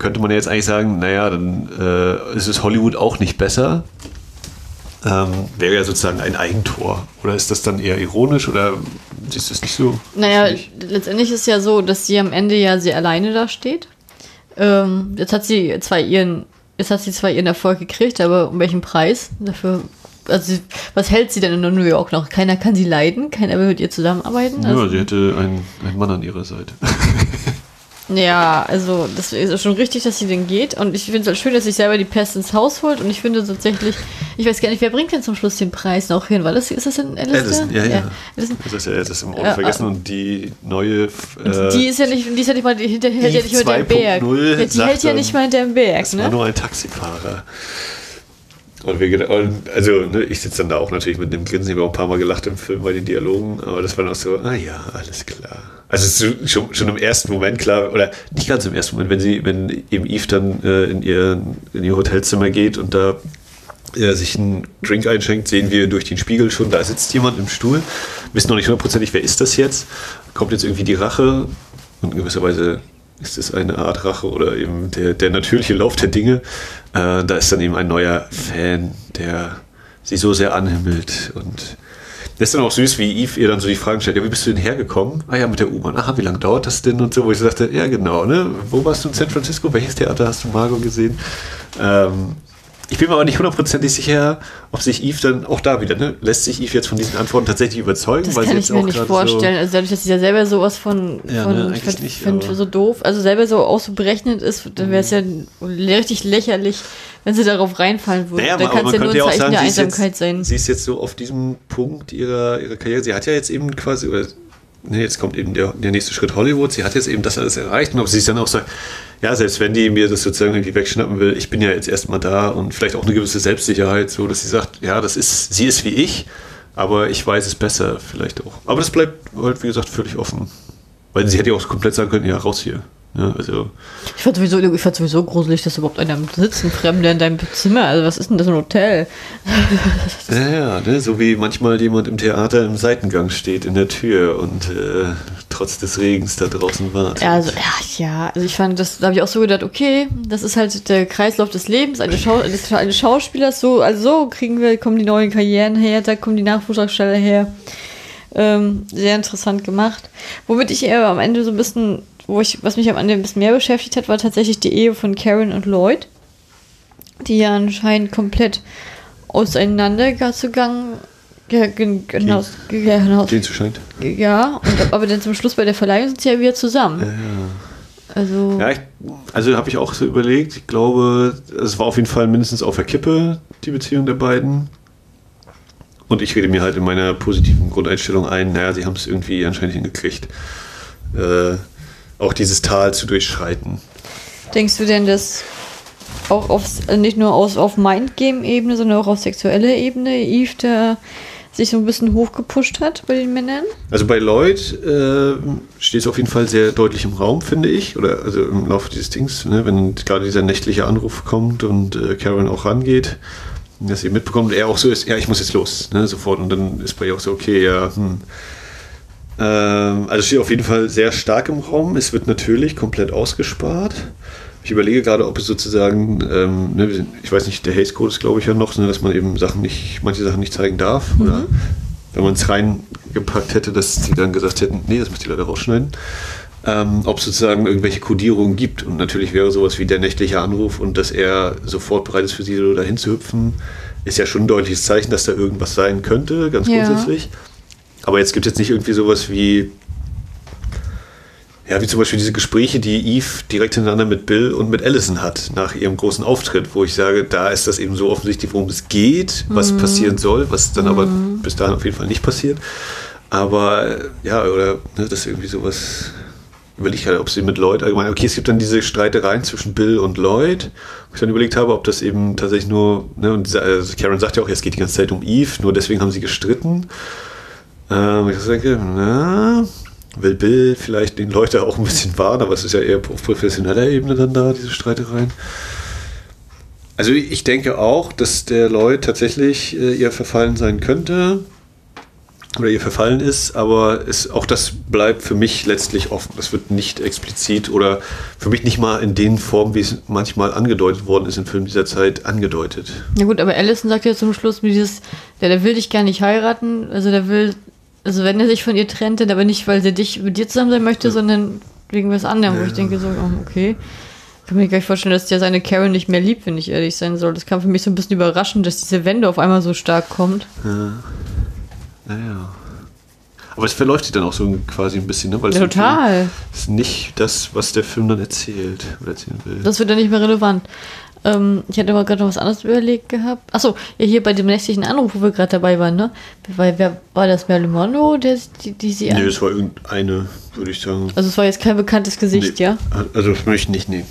könnte man ja jetzt eigentlich sagen, naja, dann äh, ist es Hollywood auch nicht besser. Ähm, wäre ja sozusagen ein Eigentor. Oder ist das dann eher ironisch oder siehst du es nicht so? Naja, letztendlich ist es ja so, dass sie am Ende ja sehr alleine da steht. Ähm, jetzt hat sie zwar ihren, jetzt hat sie zwar ihren Erfolg gekriegt, aber um welchen Preis? Dafür, also was hält sie denn in New York noch? Keiner kann sie leiden, keiner will mit ihr zusammenarbeiten. Ja, Also, sie hätte einen, einen Mann an ihrer Seite. <laughs> ja, also das ist schon richtig, dass sie denn geht. Und ich finde es halt schön, dass sich selber die Pest ins Haus holt. Und ich finde tatsächlich, ich weiß gar nicht, wer bringt denn zum Schluss den Preis noch hin? War das, ist das in Alistair? Addison, ja, ja. Addison. Das ist ja jetzt im Ort Ja, vergessen und die neue. Und die ist ja nicht, die ist ja nicht mal, die hält ja nicht mal den Berg. 2.0 Ja, die hält ja dann, nicht mal den Berg, Es war ne? nur ein Taxifahrer. Und wir, und also, ne, ich sitze dann da auch natürlich mit einem Grinsen, ich habe auch ein paar Mal gelacht im Film bei den Dialogen, aber das war noch so, ah ja, alles klar. Also schon, schon im ersten Moment klar, oder nicht ganz im ersten Moment, wenn sie, wenn eben Eve dann äh, in, ihr, in ihr Hotelzimmer geht und da äh, sich einen Drink einschenkt, sehen wir durch den Spiegel schon, da sitzt jemand im Stuhl, wissen noch nicht hundertprozentig, wer ist das jetzt, kommt jetzt irgendwie die Rache? Und in gewisser Weise ist es eine Art Rache oder eben der, der natürliche Lauf der Dinge. Äh, da ist dann eben ein neuer Fan, der sie so sehr anhimmelt und das ist dann auch süß, wie Eve ihr dann so die Fragen stellt, ja, wie bist du denn hergekommen? Ah ja, mit der U-Bahn. Aha, wie lange dauert das denn? Und so, wo ich so dachte, ja genau, ne? Wo warst du in San Francisco? Welches Theater hast du Margot gesehen? Ähm, ich bin mir aber nicht hundertprozentig sicher, ob sich Eve dann auch da wieder, ne? Lässt sich Eve jetzt von diesen Antworten tatsächlich überzeugen? Das weil kann sie ich jetzt mir auch nicht vorstellen. Also dadurch, dass sie ja selber sowas von, Ja, von ne, ich eigentlich find- nicht, find so doof, also selber so auch so berechnend ist, dann wäre es ja richtig lächerlich, wenn sie darauf reinfallen würde. Naja, dann aber kann es ja nur ein Zeichen sagen, der Einsamkeit jetzt, sein. sie ist jetzt so auf diesem Punkt ihrer, ihrer Karriere. Sie hat ja jetzt eben quasi, oder ne, jetzt kommt eben der, der nächste Schritt Hollywood. Sie hat jetzt eben das alles erreicht. Und ob sie sich dann auch sagt, ja, selbst wenn die mir das sozusagen irgendwie wegschnappen will, ich bin ja jetzt erstmal da und vielleicht auch eine gewisse Selbstsicherheit, so dass sie sagt, ja, das ist, sie ist wie ich, aber ich weiß es besser vielleicht auch. Aber das bleibt halt, wie gesagt, völlig offen. Weil sie hätte ja auch komplett sagen können, ja, raus hier. Ja, also, Ich fand sowieso, ich fand sowieso gruselig, dass überhaupt einer sitzt, ein Fremder in deinem Zimmer. Also was ist denn das ein Hotel? <laughs> Ja, ja, ne? so wie manchmal jemand im Theater im Seitengang steht in der Tür und äh, trotz des Regens da draußen wartet. Ja, also, ja, ja, also ich fand, das, da habe ich auch so gedacht, okay, das ist halt der Kreislauf des Lebens eines, Schau eines, eines Schauspielers. So, also so kriegen wir, kommen die neuen Karrieren her, da kommen die Nachwuchsdarsteller her. Ähm, sehr interessant gemacht. Womit ich eher am Ende so ein bisschen, wo ich, was mich am Ende ein bisschen mehr beschäftigt hat, war tatsächlich die Ehe von Karen und Lloyd, die ja anscheinend komplett auseinandergegangen ja, gen- genau, ja, genau, Den zu scheint. ja, und, <laughs> aber dann zum Schluss bei der Verleihung sind sie ja wieder zusammen. Also, Ja, ich, also habe ich auch so überlegt. Ich glaube, es war auf jeden Fall mindestens auf der Kippe, die Beziehung der beiden. Und ich rede mir halt in meiner positiven Grundeinstellung ein, naja, sie haben es irgendwie anscheinend hingekriegt, äh, auch dieses Tal zu durchschreiten. denkst du denn, dass auch auf, also nicht nur aus, auf Mindgame-Ebene, sondern auch auf sexueller Ebene Eve da sich so ein bisschen hochgepusht hat bei den Männern? Also bei Lloyd äh, steht es auf jeden Fall sehr deutlich im Raum, finde ich. Oder also im Laufe dieses Dings, ne, wenn gerade dieser nächtliche Anruf kommt und äh, Karen auch rangeht, dass sie mitbekommt, er auch so ist, ja, ich muss jetzt los, ne, sofort. Und dann ist bei ihr auch so, okay, ja, hm. Ähm, also steht auf jeden Fall sehr stark im Raum. Es wird natürlich komplett ausgespart. Ich überlege gerade, ob es sozusagen, ähm, ne, ich weiß nicht, der Haze Code ist glaube ich ja noch, ne, dass man eben Sachen nicht, manche Sachen nicht zeigen darf. Oder wenn man es reingepackt hätte, dass die dann gesagt hätten, nee, das müsst ihr leider rausschneiden. Ähm, ob es sozusagen irgendwelche Kodierungen gibt. Und natürlich wäre sowas wie der nächtliche Anruf und dass er sofort bereit ist für sie so dahin zu hüpfen, ist ja schon ein deutliches Zeichen, dass da irgendwas sein könnte, ganz Ja. grundsätzlich. Aber jetzt gibt es jetzt nicht irgendwie sowas wie, ja, wie zum Beispiel diese Gespräche, die Eve direkt hintereinander mit Bill und mit Allison hat nach ihrem großen Auftritt, wo ich sage, da ist das eben so offensichtlich, worum es geht, was passieren soll, was dann aber bis dahin auf jeden Fall nicht passiert. Aber ja, oder ne, das ist irgendwie sowas. Überlege ich gerade, ob sie mit Lloyd allgemein. Okay, es gibt dann diese Streitereien zwischen Bill und Lloyd. Wo ich dann überlegt habe, ob das eben tatsächlich nur. Ne, und also Karen sagt ja auch, es geht die ganze Zeit um Eve, nur deswegen haben sie gestritten. Ähm, ich denke, na, will Bill vielleicht den Leute auch ein bisschen warnen, aber es ist ja eher auf professioneller Ebene dann da, diese Streitereien. Also ich denke auch, dass der Lloyd tatsächlich äh, ihr verfallen sein könnte. oder ihr verfallen ist, aber es, auch das bleibt für mich letztlich offen. Das wird nicht explizit oder für mich nicht mal in den Formen, wie es manchmal angedeutet worden ist in Filmen dieser Zeit, angedeutet. Ja gut, aber Allison sagt ja zum Schluss dieses, der, der will dich gar nicht heiraten, also der will, also wenn er sich von ihr trennt, dann aber nicht, weil sie dich mit dir zusammen sein möchte, ja. sondern wegen was anderem, ja. wo ich denke so, oh, okay. Ich kann mir gar nicht vorstellen, dass der seine Karen nicht mehr liebt, wenn ich ehrlich sein soll. Das kam für mich so ein bisschen überraschend, dass diese Wende auf einmal so stark kommt. Ja. Naja. Aber es verläuft sich dann auch so quasi ein bisschen, ne? Weil ja, total. ist nicht das, was der Film dann erzählt oder erzählen will. Das wird dann nicht mehr relevant. Ähm, ich hatte aber gerade noch was anderes überlegt gehabt. Achso, ja, hier bei dem nächtlichen Anruf, wo wir gerade dabei waren, ne? Weil, wer war das? Marilyn Monroe, der, die, die sie. Nee, es war irgendeine, würde ich sagen. Also, es war jetzt kein bekanntes Gesicht, nee. ja? Also, für mich nicht, nee.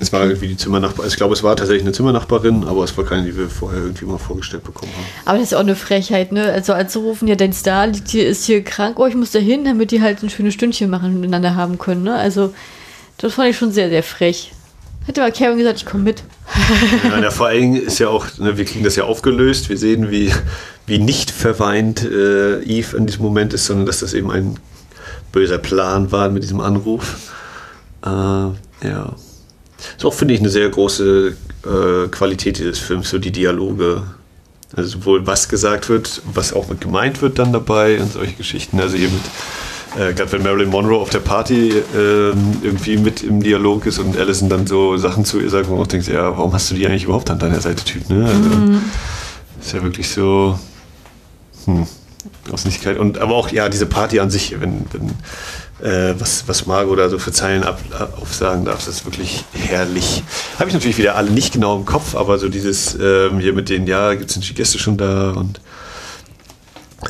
Es war irgendwie die Zimmernachbarin. Ich glaube, es war tatsächlich eine Zimmernachbarin, aber es war keine, die wir vorher irgendwie mal vorgestellt bekommen haben. Aber das ist auch eine Frechheit, ne? Also anzurufen, ja, dein Star liegt hier, ist hier krank, oh, ich muss da hin, damit die halt ein schönes Stündchen machen miteinander haben können, ne? Also, das fand ich schon sehr, sehr frech. Hätte mal Karen gesagt, ich komme mit. Ja, ja, vor allem ist ja auch, ne, wir kriegen das ja aufgelöst. Wir sehen, wie, wie nicht verweint äh, Eve in diesem Moment ist, sondern dass das eben ein böser Plan war mit diesem Anruf. Äh, ja. Ist auch, finde ich, eine sehr große äh, Qualität dieses Films, so die Dialoge. Also sowohl was gesagt wird, was auch mit gemeint wird dann dabei und solche Geschichten. Also hier mit, äh, gerade wenn Marilyn Monroe auf der Party äh, irgendwie mit im Dialog ist und Allison dann so Sachen zu ihr sagt, wo man auch denkt, ja, warum hast du die eigentlich überhaupt an deiner Seite, Typ? Ne? Also, mhm. Ist ja wirklich so. Hm. Ausnichtigkeit. Und aber auch ja, diese Party an sich, wenn, wenn äh, was, was Margot da so für Zeilen ab, aufsagen darf, das ist wirklich herrlich. Habe ich natürlich wieder alle nicht genau im Kopf, aber so dieses ähm, hier mit den, ja, gibt es die Gäste schon da und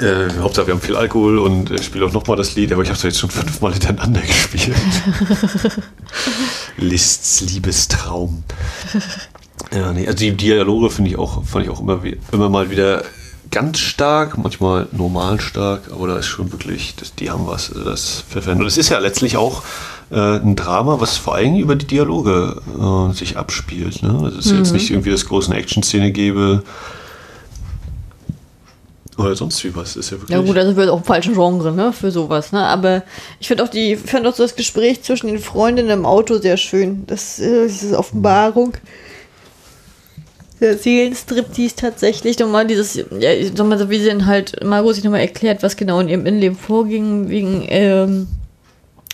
äh, Hauptsache, wir haben viel Alkohol und ich spiele auch nochmal das Lied, aber ich habe es jetzt schon fünfmal hintereinander <laughs> gespielt. <laughs> Lists Liebestraum. Ja, nee, also die Dialoge finde ich auch, fand ich auch immer, immer mal wieder ganz stark, manchmal normal stark, aber da ist schon wirklich, das, die haben was, also das verwendet. Und es ist ja letztlich auch äh, ein Drama, was vor allem über die Dialoge äh, sich abspielt. Ne? Also es ist mhm. jetzt nicht irgendwie, dass große Action-Szene gäbe. Oder sonst wie was, ist ja wirklich. Ja gut, also wird auch ein falsches Genre, ne, für sowas, ne. Aber ich finde auch die, fand auch so das Gespräch zwischen den Freundinnen im Auto sehr schön. Das, äh, diese Offenbarung. Mhm der Seelenstriptease tatsächlich nochmal dieses, ja, mal so, wie sie dann halt Margot sich nochmal erklärt, was genau in ihrem Innenleben vorging, wegen, ähm,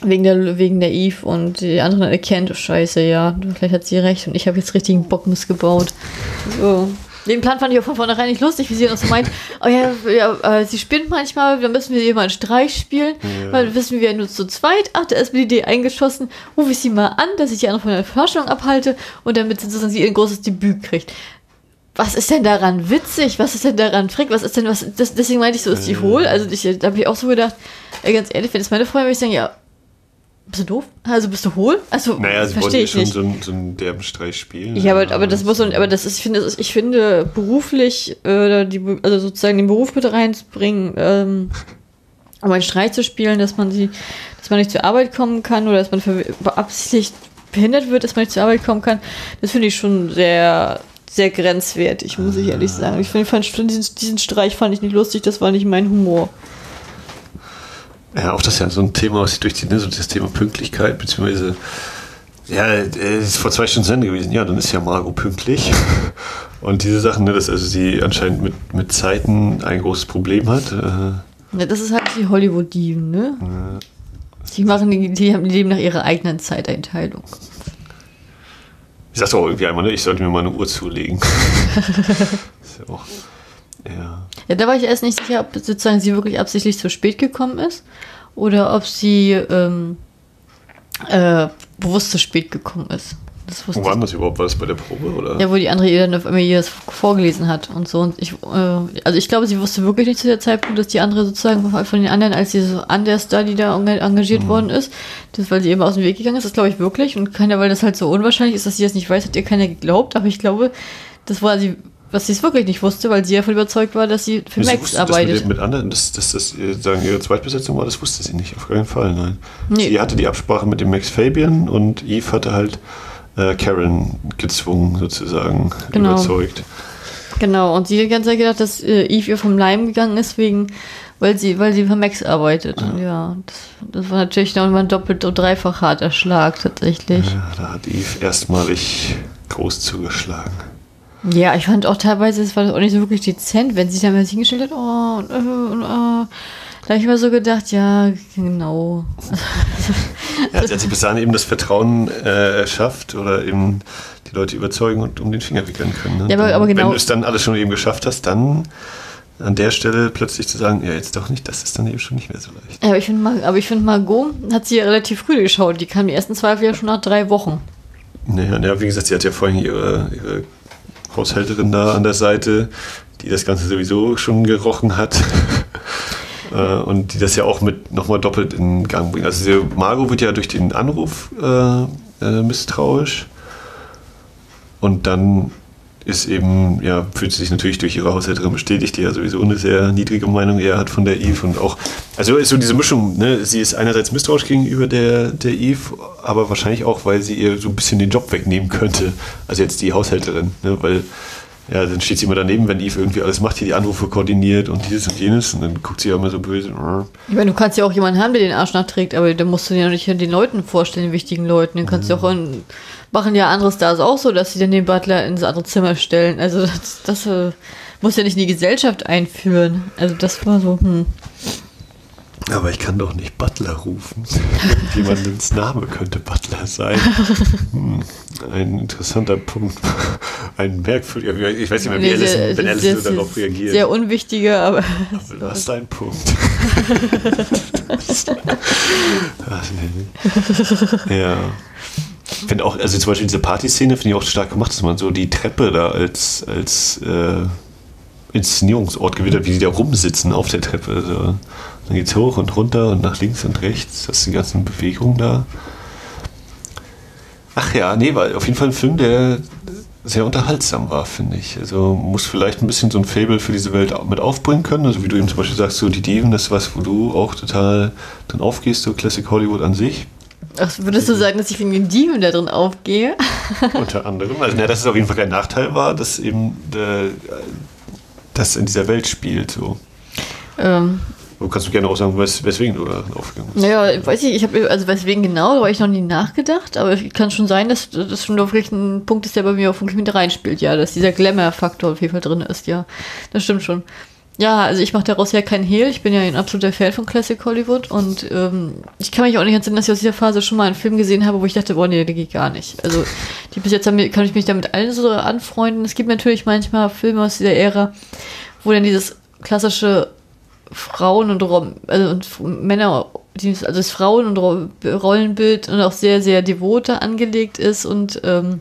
wegen der, wegen der Eve und die anderen erkennt, oh, scheiße, ja, vielleicht hat sie recht und ich habe jetzt richtigen Bock missgebaut. So. Den Plan fand ich auch von vornherein nicht lustig, wie sie uns meint, oh ja, ja äh, sie spinnt manchmal, dann müssen wir ihr mal einen Streich spielen, ja. weil wissen wir ja nur zu zweit. Ach, da ist mir die Idee eingeschossen, rufe ich sie mal an, dass ich die andere von der Forschung abhalte und damit sozusagen sie ihr großes Debüt kriegt was ist denn daran witzig? Was ist denn daran frick? Was ist denn was? Das, deswegen meinte ich so, ist die hohl? Also ich, da habe ich auch so gedacht, ganz ehrlich, wenn es meine Freundin würde ich sagen, ja, bist du doof? Also bist du hohl? Also naja, sie verstehe ich schon nicht. So, einen, so einen derben Streich spielen. Ja, aber, aber das muss aber das ist, ich finde, ich finde beruflich äh, die, also sozusagen den Beruf mit reinzubringen, ähm, <laughs> um einen Streich zu spielen, dass man sie, dass man nicht zur Arbeit kommen kann oder dass man beabsichtigt behindert wird, dass man nicht zur Arbeit kommen kann, das finde ich schon sehr sehr grenzwertig, muss ich ehrlich sagen. Ich find, fand diesen, diesen Streich fand ich nicht lustig, das war nicht mein Humor. Ja, auch das ist ja so ein Thema, was sich durchzieht, ne? so das Thema Pünktlichkeit, beziehungsweise, ja, es ist vor zwei Stunden Ende gewesen, ja, dann ist ja Margot pünktlich. <laughs> Und diese Sachen, ne, dass also sie anscheinend mit, mit Zeiten ein großes Problem hat. Äh, ja, das ist halt die Hollywood-Diven, ne? Ja. Die machen die, die leben nach ihrer eigenen Zeiteinteilung. Ich sagte auch irgendwie einmal, ne, ich sollte mir mal eine Uhr zulegen. <laughs> <laughs> ja, auch, ja. Ja, da war ich erst nicht sicher, ob sozusagen sie wirklich absichtlich zu spät gekommen ist oder ob sie ähm, äh, bewusst zu spät gekommen ist. Das wo war das überhaupt? War das bei der Probe? Oder? Ja, wo die andere ihr dann auf einmal ihr das vorgelesen hat und so. Und ich, äh, also ich glaube, sie wusste wirklich nicht zu der Zeitpunkt, dass die andere sozusagen von den anderen, als sie so an der Study da engagiert mhm. worden ist, das, weil sie eben aus dem Weg gegangen ist, das glaube ich wirklich. Und keiner, weil das halt so unwahrscheinlich ist, dass sie das nicht weiß, hat ihr keiner geglaubt. Aber ich glaube, das war sie was sie es wirklich nicht wusste, weil sie davon überzeugt war, dass sie für sie Max arbeitet. Das mit, mit anderen, dass, dass das sagen, ihre Zweitbesetzung war, das wusste sie nicht, auf keinen Fall, nein. Nee. Sie hatte die Absprache mit dem Max Fabian und Eve hatte halt äh, Karen gezwungen, sozusagen, genau. überzeugt. Genau, und sie hat die ganze Zeit gedacht, dass äh, Eve ihr vom Leim gegangen ist, wegen, Weil sie, weil sie für Max arbeitet. Ja, ja das, das, war natürlich noch mal ein doppelt und dreifach harter Schlag tatsächlich. Ja, da hat Eve erstmalig groß zugeschlagen. Ja, ich fand auch teilweise, es war auch nicht so wirklich dezent, wenn sie dann mal hingestellt hat, oh, und, äh, und, äh, da habe ich mir so gedacht, ja, genau. ja, sie hat sich bis dahin eben das Vertrauen äh, erschafft oder eben die Leute überzeugen und um den Finger wickeln können. Ne? Ja, aber, aber genau. Wenn du es dann alles schon eben geschafft hast, dann an der Stelle plötzlich zu sagen, ja, jetzt doch nicht, das ist dann eben schon nicht mehr so leicht. Ja, aber ich finde, aber ich finde, Margot hat sie ja relativ früh geschaut. Die kam die ersten Zweifel ja schon nach drei Wochen. Naja, naja, wie gesagt, sie hat ja vorhin ihre, ihre Haushälterin da an der Seite, die das Ganze sowieso schon gerochen hat. <laughs> Äh, und die das ja auch mit nochmal doppelt in Gang bringen. Also Margot wird ja durch den Anruf äh, äh, misstrauisch. Und dann ist eben, ja, fühlt sich natürlich durch ihre Haushälterin bestätigt, die ja sowieso eine sehr niedrige Meinung eher hat von der Eve und auch, also ist so diese Mischung, ne, sie ist einerseits misstrauisch gegenüber der, der Eve, aber wahrscheinlich auch, weil sie ihr so ein bisschen den Job wegnehmen könnte, also jetzt die Haushälterin, ne, weil ja, dann steht sie immer daneben, wenn Eve irgendwie alles macht, hier die Anrufe koordiniert und dieses und jenes und dann guckt sie ja immer so böse. Ich meine, du kannst ja auch jemanden haben, der den Arsch nachträgt, aber dann musst du dir ja nicht den Leuten vorstellen, den wichtigen Leuten. Den kannst du mhm. auch in, machen ja andere Stars auch so, dass sie dann den Butler ins andere Zimmer stellen. Also das, das äh, muss ja nicht in die Gesellschaft einführen. Also das war so, hm. Aber ich kann doch nicht Butler rufen. <laughs> Jemandens Name könnte Butler sein. <laughs> Hm, ein interessanter Punkt. Ein merkwürdiger. Ich weiß nicht mehr, wie nee, Alice, wenn Alice so darauf reagiert. Sehr unwichtiger, aber. aber was ist dein Punkt? <laughs> ja. Finde auch, also zum Beispiel diese Partyszene finde ich auch stark gemacht, dass man so die Treppe da als, als äh, Inszenierungsort gewählt hat, wie sie da rumsitzen auf der Treppe. Also, dann geht es hoch und runter und nach links und rechts. Das sind die ganzen Bewegungen da. Ach ja, nee, war auf jeden Fall ein Film, der sehr unterhaltsam war, finde ich. Also muss vielleicht ein bisschen so ein Fable für diese Welt mit aufbringen können. Also wie du eben zum Beispiel sagst, so die Diven, das ist was, wo du auch total dann aufgehst, so Classic Hollywood an sich. Ach, würdest du sagen, dass ich wegen den Diven da drin aufgehe? <laughs> Unter anderem. Also, na, dass es auf jeden Fall kein Nachteil war, dass eben äh, das in dieser Welt spielt. So. Ähm, Du kannst du gerne auch sagen, wes weswegen du da aufgegangen bist. Naja, weiß ich, ich habe, also weswegen genau, da habe ich noch nie nachgedacht, aber es kann schon sein, dass das schon wirklich ein Punkt ist, der bei mir auf dem mit reinspielt, ja, dass dieser Glamour-Faktor auf jeden Fall drin ist, ja. Das stimmt schon. Ja, also ich mache daraus ja keinen Hehl. Ich bin ja ein absoluter Fan von Classic Hollywood und ähm, ich kann mich auch nicht entsinnen, dass ich aus dieser Phase schon mal einen Film gesehen habe, wo ich dachte, boah, nee, der geht gar nicht. Also die bis jetzt haben, kann ich mich damit allen so anfreunden. Es gibt natürlich manchmal Filme aus dieser Ära, wo dann dieses klassische Frauen und, also und Männer, also das Frauen- und Rollenbild und auch sehr, sehr devoter angelegt ist und ähm,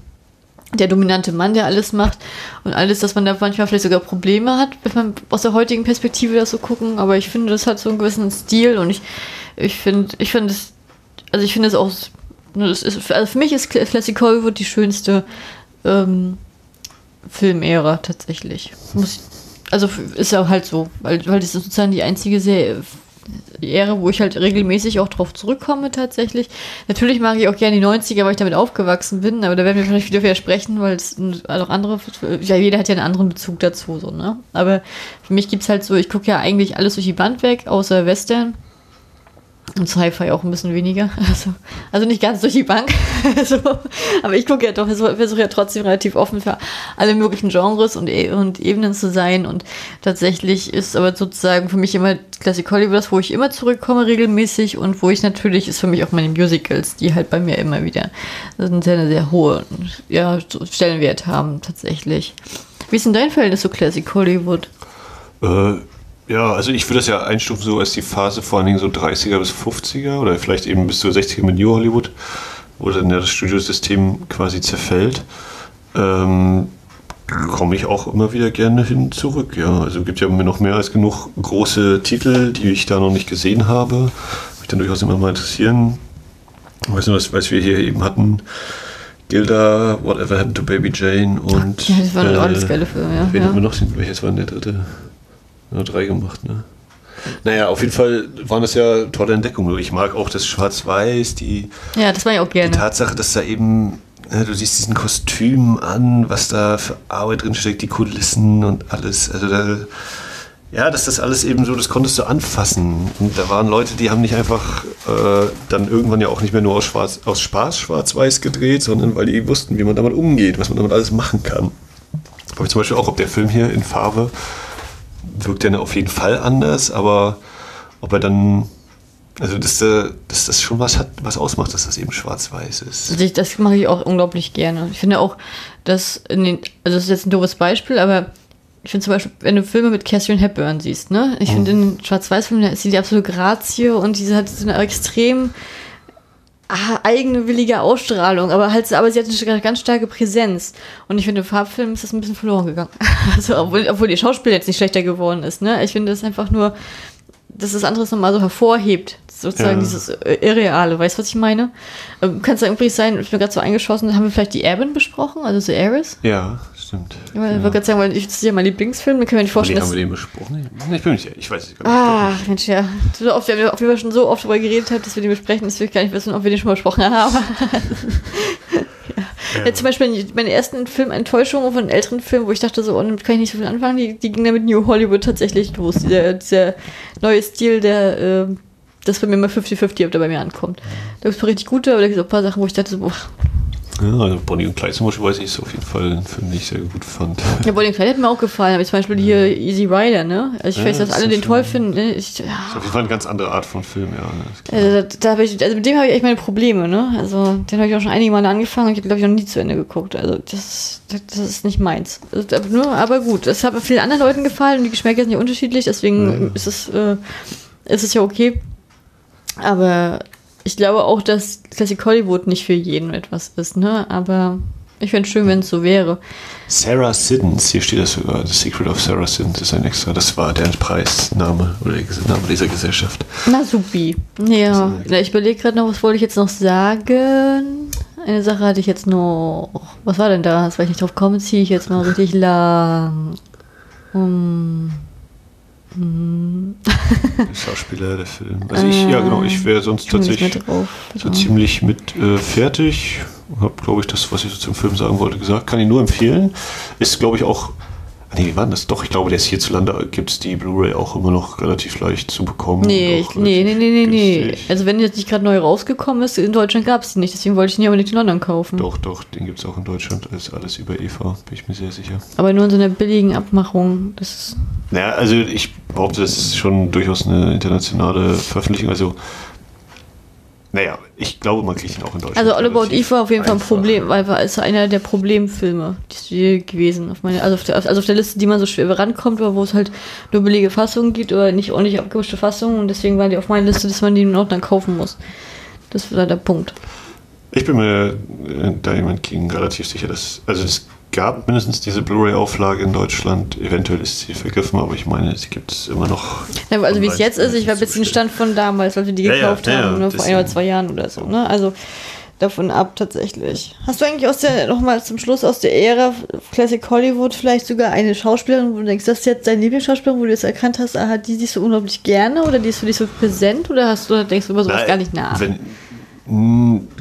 der dominante Mann, der alles macht und alles, dass man da manchmal vielleicht sogar Probleme hat, wenn man aus der heutigen Perspektive das so gucken, aber ich finde, das hat so einen gewissen Stil und ich, ich finde, ich finde es, also ich finde es auch, das ist, also für mich ist Classic Hollywood die schönste ähm, Filmära tatsächlich. Muss also ist ja halt so, weil, weil das ist sozusagen die einzige Serie, Ehre, wo ich halt regelmäßig auch drauf zurückkomme tatsächlich. Natürlich mag ich auch gerne die 90er, weil ich damit aufgewachsen bin, aber da werden wir vielleicht wieder widersprechen, weil es auch andere, ja, jeder hat ja einen anderen Bezug dazu, so, ne? Aber für mich gibt es halt so, ich gucke ja eigentlich alles durch die Band weg, außer Western. Und Sci-Fi auch ein bisschen weniger. <laughs> Also, also nicht ganz durch die Bank. <laughs> also, aber ich gucke ja doch, versuche ja trotzdem relativ offen für alle möglichen Genres und, e und Ebenen zu sein. Und tatsächlich ist aber sozusagen für mich immer Classic Hollywood, wo ich immer zurückkomme regelmäßig und wo ich natürlich ist für mich auch meine Musicals, die halt bei mir immer wieder einen sehr, sehr hohen ja, Stellenwert haben tatsächlich. Wie ist denn dein Verhältnis zu Classic Hollywood? Äh ja, also ich würde das ja einstufen so als die Phase vor allen Dingen so 30er bis 50er oder vielleicht eben bis zu 60er mit New Hollywood, wo dann ja das Studiosystem quasi zerfällt. Ähm, komme ich auch immer wieder gerne hin zurück. Ja, also gibt ja noch mehr als genug große Titel, die ich da noch nicht gesehen habe. Mich dann durchaus immer mal interessieren. Weißt du, was, was wir hier eben hatten? Gilda, Whatever Happened to Baby Jane und. Ja, das waren äh, alles geile Filme, ja. Wen ja. haben wir noch? Welches war denn der dritte? Nur drei gemacht, ne? Naja, auf jeden Fall waren das ja tolle Entdeckungen. Ich mag auch das Schwarz-Weiß, die, ja, das war ich auch gerne. die Tatsache, dass da eben, ne, du siehst diesen Kostüm an, was da für Arbeit drin steckt, die Kulissen und alles. Also da, ja, dass das alles eben so, das konntest du anfassen. Und da waren Leute, die haben nicht einfach äh, dann irgendwann ja auch nicht mehr nur aus, Schwarz, aus Spaß schwarz-weiß gedreht, sondern weil die wussten, wie man damit umgeht, was man damit alles machen kann. Aber zum Beispiel auch, ob der Film hier in Farbe wirkt ja auf jeden Fall anders, aber ob er dann also, dass, dass das schon was hat, was ausmacht, dass das eben schwarz-weiß ist. Also ich, das mache ich auch unglaublich gerne. Ich finde auch, dass in den, also das ist jetzt ein doofes Beispiel, aber ich finde zum Beispiel, wenn du Filme mit Catherine Hepburn siehst, ne? Ich finde in den Schwarz-Weiß-Filmen, ist sie die absolute Grazie und diese hat so eine extrem ah, eigene willige Ausstrahlung, aber halt, aber sie hat eine ganz starke Präsenz. Und ich finde, im Farbfilm ist das ein bisschen verloren gegangen. <laughs> Also, obwohl, obwohl ihr Schauspiel jetzt nicht schlechter geworden ist, ne? Ich finde es einfach nur, dass das andere nochmal so hervorhebt sozusagen ja. dieses äh, Irreale, weißt du, was ich meine? Ähm, Kann es da irgendwie sein, ich bin gerade so eingeschossen, haben wir vielleicht die Erbin besprochen, also The Heiress? Ja, stimmt. Ich ja. wollte gerade sagen, weil ich, das ist ja mein Lieblingsfilm, da können wir nicht vorstellen. haben wir den besprochen? Ich bin nicht, ich weiß es gar nicht. Ach, Mensch, ja. So oft, wir haben schon so oft darüber geredet haben, dass wir den besprechen, dass wir gar nicht wissen, ob wir den schon mal besprochen haben. <laughs> Ja. Ja, zum Beispiel meine ersten Filmenttäuschungen von älteren Filmen, wo ich dachte so, oh, damit kann ich nicht so viel anfangen, die, die ging dann mit New Hollywood tatsächlich los. Dieser, dieser neue Stil der äh, das bei mir mal 50-50, ob der bei mir ankommt. Da gibt es richtig gute, aber da gibt es auch ein paar Sachen, wo ich dachte, so, boah. Ja, also Bonnie und Clyde zum Beispiel weiß ich, ist auf jeden Fall ein Film, den ich sehr gut fand. Ja, Bonnie und Clyde hat mir auch gefallen, aber zum Beispiel hier Easy Rider, ne? Also ich ja, weiß, dass alle den toll finden. Ne? Ich, ja. Das ist auf jeden Fall eine ganz andere Art von Film, ja. Also, da, da ich, also mit dem habe ich echt meine Probleme, ne? Also den habe ich auch schon einige Male angefangen und ich habe, glaube ich, noch nie zu Ende geguckt. Also das, das ist nicht meins. Also, aber gut, es hat vielen anderen Leuten gefallen und die Geschmäcker sind ja unterschiedlich, deswegen ja. ist es, äh, ist es ja okay. Aber ich glaube auch, dass Classic Hollywood nicht für jeden etwas ist, ne? Aber ich fände es schön, wenn es so wäre. Sarah Siddons, hier steht das sogar, The Secret of Sarah Siddons ist ein extra, das war der Preisname oder der Name dieser Gesellschaft. Na supi. Ja, ich überlege gerade noch, was wollte ich jetzt noch sagen? Eine Sache hatte ich jetzt noch. Was war denn da? Weil ich nicht drauf komme, ziehe ich jetzt mal richtig lang. Um. Mhm. <laughs> Schauspieler, der Film. Also ich, ja genau, ich wäre sonst ich tatsächlich drauf, so ziemlich mit äh, fertig. Hab, glaube ich, das, was ich so zum Film sagen wollte, gesagt. Kann ich nur empfehlen. Ist, glaube ich, auch Nee, wie war denn das? Doch, ich glaube, der ist hierzulande, gibt es die Blu-ray auch immer noch relativ leicht zu bekommen. Nee, ich, nee, nee, nee, nee, nee. Also wenn jetzt nicht gerade neu rausgekommen ist, in Deutschland gab es die nicht, deswegen wollte ich ihn aber nicht in London kaufen. Doch, doch, den gibt es auch in Deutschland, ist alles über Eva, bin ich mir sehr sicher. Aber nur in so einer billigen Abmachung, das ist... Naja, also ich behaupte, das ist schon durchaus eine internationale Veröffentlichung, also naja, ich glaube, man kriegt ihn auch in Deutschland. Also All About Eve war auf jeden Fall ein Problem, weil war ist einer der Problemfilme gewesen. Auf meine, also, auf der, also auf der Liste, die man so schwer rankommt, oder wo es halt nur billige Fassungen gibt oder nicht ordentlich abgemischte Fassungen. Und deswegen waren die auf meiner Liste, dass man die auch dann kaufen muss. Das war der Punkt. Ich bin mir äh, Diamond King relativ sicher, dass. Also das gab mindestens diese Blu-ray-Auflage in Deutschland. Eventuell ist sie vergriffen, aber ich meine, sie gibt es immer noch. Ja, also wie es jetzt ist, ich war ein bisschen Stand von damals, als wir die ja, gekauft ja, haben, ne, vor ein oder zwei Jahren oder so. Ne? Also davon ab tatsächlich. Hast du eigentlich aus der, nochmal zum Schluss aus der Ära Classic Hollywood vielleicht sogar eine Schauspielerin, wo du denkst, das ist jetzt deine Lieblingsschauspielerin, wo du jetzt erkannt hast, aha, die siehst du unglaublich gerne oder die ist für dich so präsent oder hast du, denkst du über sowas Nein, gar nicht nach? Wenn,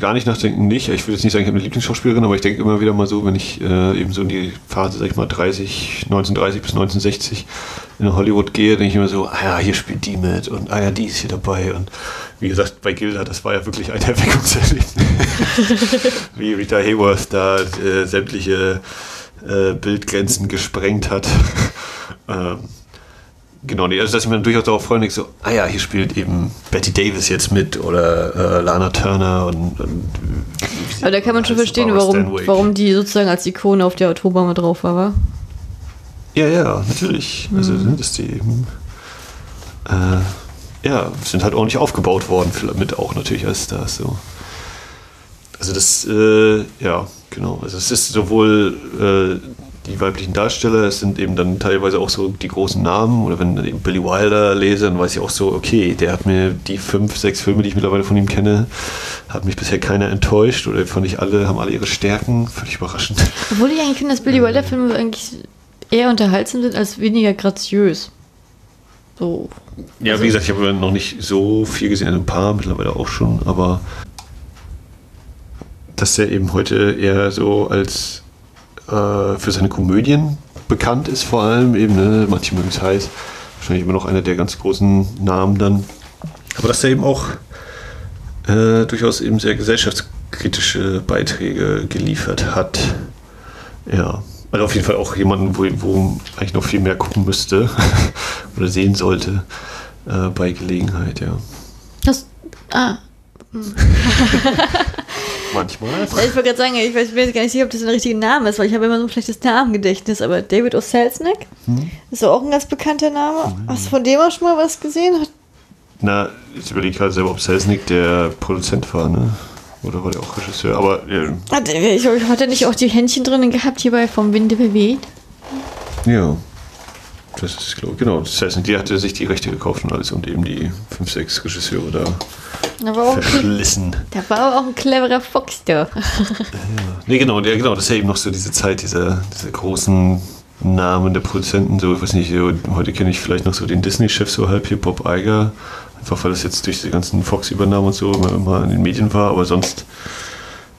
gar nicht nachdenken nicht. Ich würde jetzt nicht sagen, ich habe eine Lieblingsschauspielerin, aber ich denke immer wieder mal so, wenn ich äh, eben so in die Phase, sag ich mal, 30, 1930 bis 1960 in Hollywood gehe, denke ich immer so, ah ja, hier spielt die mit und ah ja, die ist hier dabei. Und wie gesagt, bei Gilda, das war ja wirklich ein <laughs> Erweckungserlebnis. <laughs> wie Rita Hayworth da äh, sämtliche äh, Bildgrenzen gesprengt hat. <laughs> ähm, Genau, also dass ich mir durchaus darauf freue, so, ah ja, hier spielt eben Betty Davis jetzt mit oder äh, Lana Turner und, und Aber da kann man schon verstehen, warum, warum die sozusagen als Ikone auf der Autobahn drauf war, wa? Ja, ja, natürlich. Also mhm. sind es die eben. Äh, ja, sind halt ordentlich aufgebaut worden, mit auch natürlich als Stars so. Also das, äh, ja, genau. Also es ist sowohl äh, die weiblichen Darsteller, es sind eben dann teilweise auch so die großen Namen. Oder wenn ich Billy Wilder lese, dann weiß ich auch so, okay, der hat mir die fünf, sechs Filme, die ich mittlerweile von ihm kenne, hat mich bisher keiner enttäuscht. Oder fand ich alle, haben alle ihre Stärken. Völlig überraschend. Obwohl ich eigentlich finde, dass Billy Wilder-Filme eigentlich eher unterhaltsam sind als weniger graziös. So. Ja, also, wie gesagt, ich habe noch nicht so viel gesehen, ein paar mittlerweile auch schon, aber dass er eben heute eher so als äh, für seine Komödien bekannt ist, vor allem eben, ne? manche mögen es heiß, wahrscheinlich immer noch einer der ganz großen Namen dann. Aber dass er eben auch äh, durchaus eben sehr gesellschaftskritische Beiträge geliefert hat. Ja. Also auf jeden Fall auch jemanden, wo, wo eigentlich noch viel mehr gucken müsste <laughs> oder sehen sollte äh, bei Gelegenheit, ja. Das, ah. <laughs> Manchmal. Ich wollte gerade sagen, ich weiß, ich weiß gar nicht sicher, ob das ein richtiger Name ist, weil ich habe immer so ein schlechtes Namengedächtnis, aber David O. Selznick hm? ist auch ein ganz bekannter Name. Hm. Hast du von dem auch schon mal was gesehen? Na, ich überlege gerade selber, ob Selznick der Produzent war, ne? Oder war der auch Regisseur? Aber. Ja. Hat, ich, hat er nicht auch die Händchen drinnen gehabt hierbei vom Winde bewegt? Ja. Das ist, glaube genau. Das heißt, die hatte sich die Rechte gekauft und alles und eben die fünf, sechs Regisseure da da war verschlissen. Da war aber auch ein cleverer Fox da. <laughs> ja. Nee, genau, ja, genau, das ist ja eben noch so diese Zeit, diese, diese großen Namen der Produzenten, so, ich weiß nicht, heute kenne ich vielleicht noch so den Disney-Chef, so halb hier Bob Iger, einfach weil das jetzt durch die ganzen Fox-Übernahmen und so immer, immer in den Medien war, aber sonst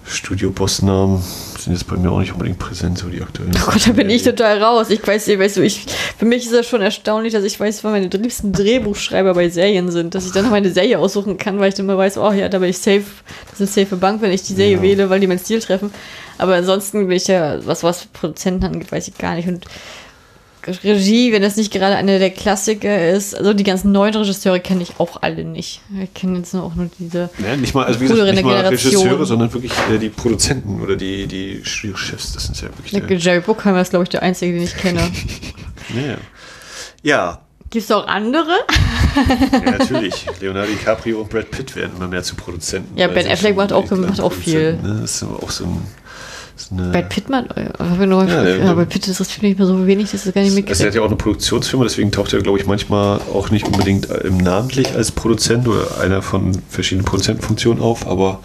Studio-Boss-Namen sind jetzt bei mir auch nicht unbedingt präsent, so die aktuellen. Oh Gott, da bin ich total raus. Ich weiß, weißt du, ich, für mich ist das schon erstaunlich, dass ich weiß, wer meine liebsten Drehbuchschreiber bei Serien sind, dass ich dann noch meine Serie aussuchen kann, weil ich dann immer weiß, oh ja, da bin ich safe, das ist eine safe Bank, wenn ich die Serie ja. wähle, weil die meinen Stil treffen. Aber ansonsten bin ich ja, was, was Produzenten angeht, weiß ich gar nicht. Und Regie, wenn das nicht gerade einer der Klassiker ist. Also die ganzen neuen Regisseure kenne ich auch alle nicht. Ich kenne jetzt auch nur diese ja, nicht mal, also wie gesagt, nicht mal Regisseure, sondern wirklich äh, die Produzenten oder die, die Studiochefs. Das sind ja wirklich der, Jerry Bruckheimer ist, glaube ich, der einzige, den ich kenne. <laughs> ja. ja. Gibt es auch andere? ja, natürlich. Leonardo DiCaprio und Brad Pitt werden immer mehr zu Produzenten. Ja, Ben Affleck macht auch, macht auch viel. Ne? Das ist auch so ein Brad Pitt mal, aber nur, ja, ja, Brad Pitt ist das finde ich immer so wenig, dass es gar nicht mitgekriegt. Also er hat ja auch eine Produktionsfirma, deswegen taucht er, glaube ich, manchmal auch nicht unbedingt im namentlich als Produzent oder einer von verschiedenen Produzentenfunktionen auf, aber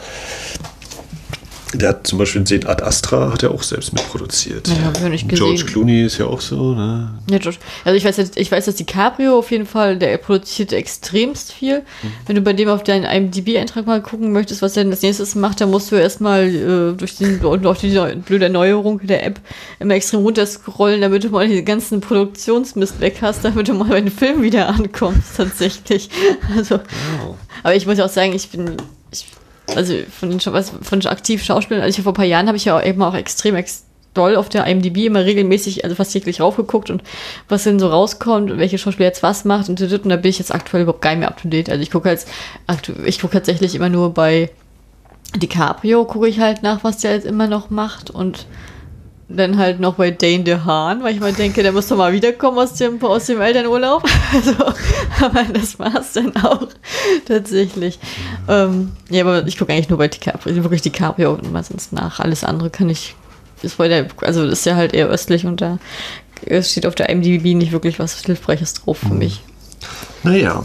der hat zum Beispiel den Ad Astra hat er auch selbst mitproduziert. Ja, habe ich nicht gesehen. George Clooney ist ja auch so, ne? Ja, George. Also ich weiß, ich weiß, dass DiCaprio auf jeden Fall, der produziert extremst viel. Mhm. Wenn du bei dem auf deinen IMDb-Eintrag mal gucken möchtest, was er denn als nächstes macht, dann musst du erstmal äh, durch, den, durch die blöde Erneuerung der App immer extrem runterscrollen, damit du mal die ganzen Produktionsmist weg hast, damit du mal bei den Film wieder ankommst, <laughs> tatsächlich. Also, wow. aber ich muss ja auch sagen, ich bin, ich also von, von aktiv Schauspielern, also ich, vor ein paar Jahren habe ich ja eben auch extrem ex doll auf der IMDb immer regelmäßig, also fast täglich raufgeguckt und was denn so rauskommt und welche Schauspieler jetzt was macht und, und da bin ich jetzt aktuell überhaupt gar nicht mehr up to date. Also ich gucke jetzt, ich gucke tatsächlich immer nur bei DiCaprio, gucke ich halt nach, was der jetzt immer noch macht und dann halt noch bei Dane DeHaan, weil ich mal denke, der muss doch mal wiederkommen aus dem, aus dem Elternurlaub. <laughs> Also, aber das war es dann auch tatsächlich. Ähm, ja, aber ich gucke eigentlich nur bei DiCaprio, wirklich DiCaprio und immer sonst nach. Alles andere kann ich, ist bei der, also ist ja halt eher östlich und da steht auf der IMDb nicht wirklich was Hilfreiches drauf für mhm. mich. Naja.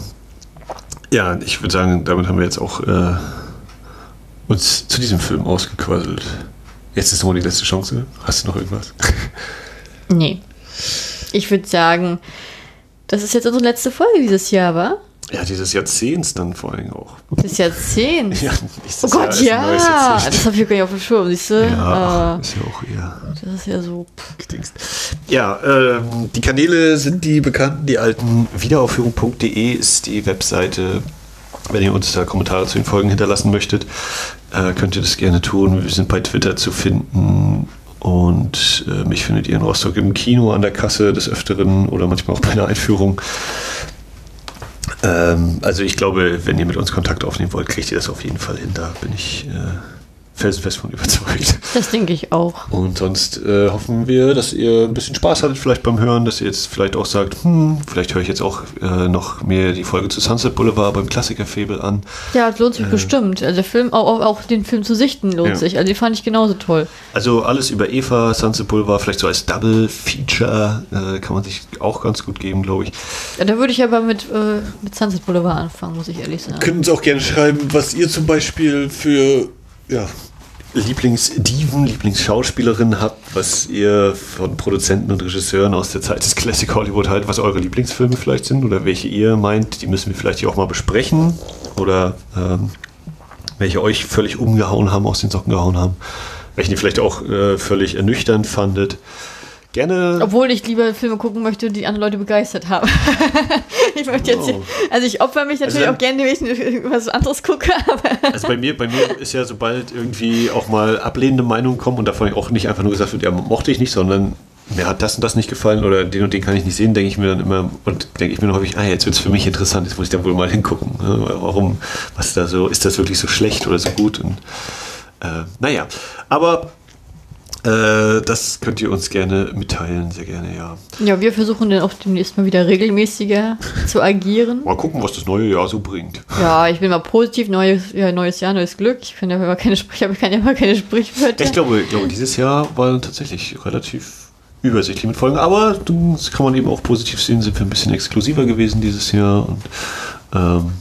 Ja, ich würde sagen, damit haben wir jetzt auch äh, uns zu diesem Film ausgequasselt. Jetzt ist nochmal die letzte Chance. Hast du noch irgendwas? <laughs> Nee. Ich würde sagen, das ist jetzt unsere letzte Folge dieses Jahr, war? Ja, dieses Jahrzehnts dann vor allem auch. Das Jahrzehnt? <laughs> Ja, oh Gott, ja. Das habe ich gar nicht auf dem Schirm, siehst du? Ja, uh, ist ja auch eher. Das ist ja so. Ja, ähm, die Kanäle sind die bekannten, die alten. Wiederaufführung.de ist die Webseite wenn ihr uns da Kommentare zu den Folgen hinterlassen möchtet, äh, könnt ihr das gerne tun. Wir sind bei Twitter zu finden und äh, mich findet ihr in Rostock im Kino an der Kasse des Öfteren oder manchmal auch bei einer Einführung. Ähm, also ich glaube, wenn ihr mit uns Kontakt aufnehmen wollt, kriegt ihr das auf jeden Fall hin. Da bin ich äh, felsenfest von überzeugt. Das denke ich auch. Und sonst äh, hoffen wir, dass ihr ein bisschen Spaß hattet vielleicht beim Hören, dass ihr jetzt vielleicht auch sagt, hm, vielleicht höre ich jetzt auch äh, noch mehr die Folge zu Sunset Boulevard beim Klassiker-Fabel an. Ja, das lohnt sich äh, bestimmt. Also der Film, auch, auch, den Film zu sichten lohnt ja. sich. Also den fand ich genauso toll. Also alles über Eva, Sunset Boulevard, vielleicht so als Double-Feature äh, kann man sich auch ganz gut geben, glaube ich. Ja, da würde ich aber mit, äh, mit Sunset Boulevard anfangen, muss ich ehrlich sagen. Könnt uns auch gerne schreiben, was ihr zum Beispiel für ja, Lieblingsdiven, Lieblingsschauspielerin habt, was ihr von Produzenten und Regisseuren aus der Zeit des Classic Hollywood halt, was eure Lieblingsfilme vielleicht sind oder welche ihr meint, die müssen wir vielleicht hier auch mal besprechen oder ähm, welche euch völlig umgehauen haben, aus den Socken gehauen haben, welche ihr vielleicht auch äh, völlig ernüchternd fandet. Gerne. Obwohl ich lieber Filme gucken möchte, die andere Leute begeistert haben. <laughs> ich möchte jetzt, Oh. also ich opfer mich natürlich dann- auch gerne, wenn ich was anderes gucke, <laughs> Also bei mir, bei mir ist ja, sobald irgendwie auch mal ablehnende Meinungen kommen und davon auch nicht einfach nur gesagt wird, ja, mochte ich nicht, sondern mir hat das und das nicht gefallen oder den und den kann ich nicht sehen, denke ich mir dann immer und denke ich mir noch häufig, ah, jetzt wird es für mich interessant, jetzt muss ich da wohl mal hingucken. ne? Warum, was da so, ist das wirklich so schlecht oder so gut? Und äh, naja, aber äh, das könnt ihr uns gerne mitteilen, sehr gerne, ja. ja, wir versuchen dann auch demnächst mal wieder regelmäßiger zu agieren. Mal gucken, was das neue Jahr so bringt. Ja, ich bin mal positiv, neues, ja, neues Jahr, neues Glück. Ich finde ja keine Sprich, ich kann ja immer keine Sprichwörter. Ich glaube, ich glaube, dieses Jahr war tatsächlich relativ übersichtlich mit Folgen, aber das kann man eben auch positiv sehen, sind wir ein bisschen exklusiver gewesen dieses Jahr und ähm,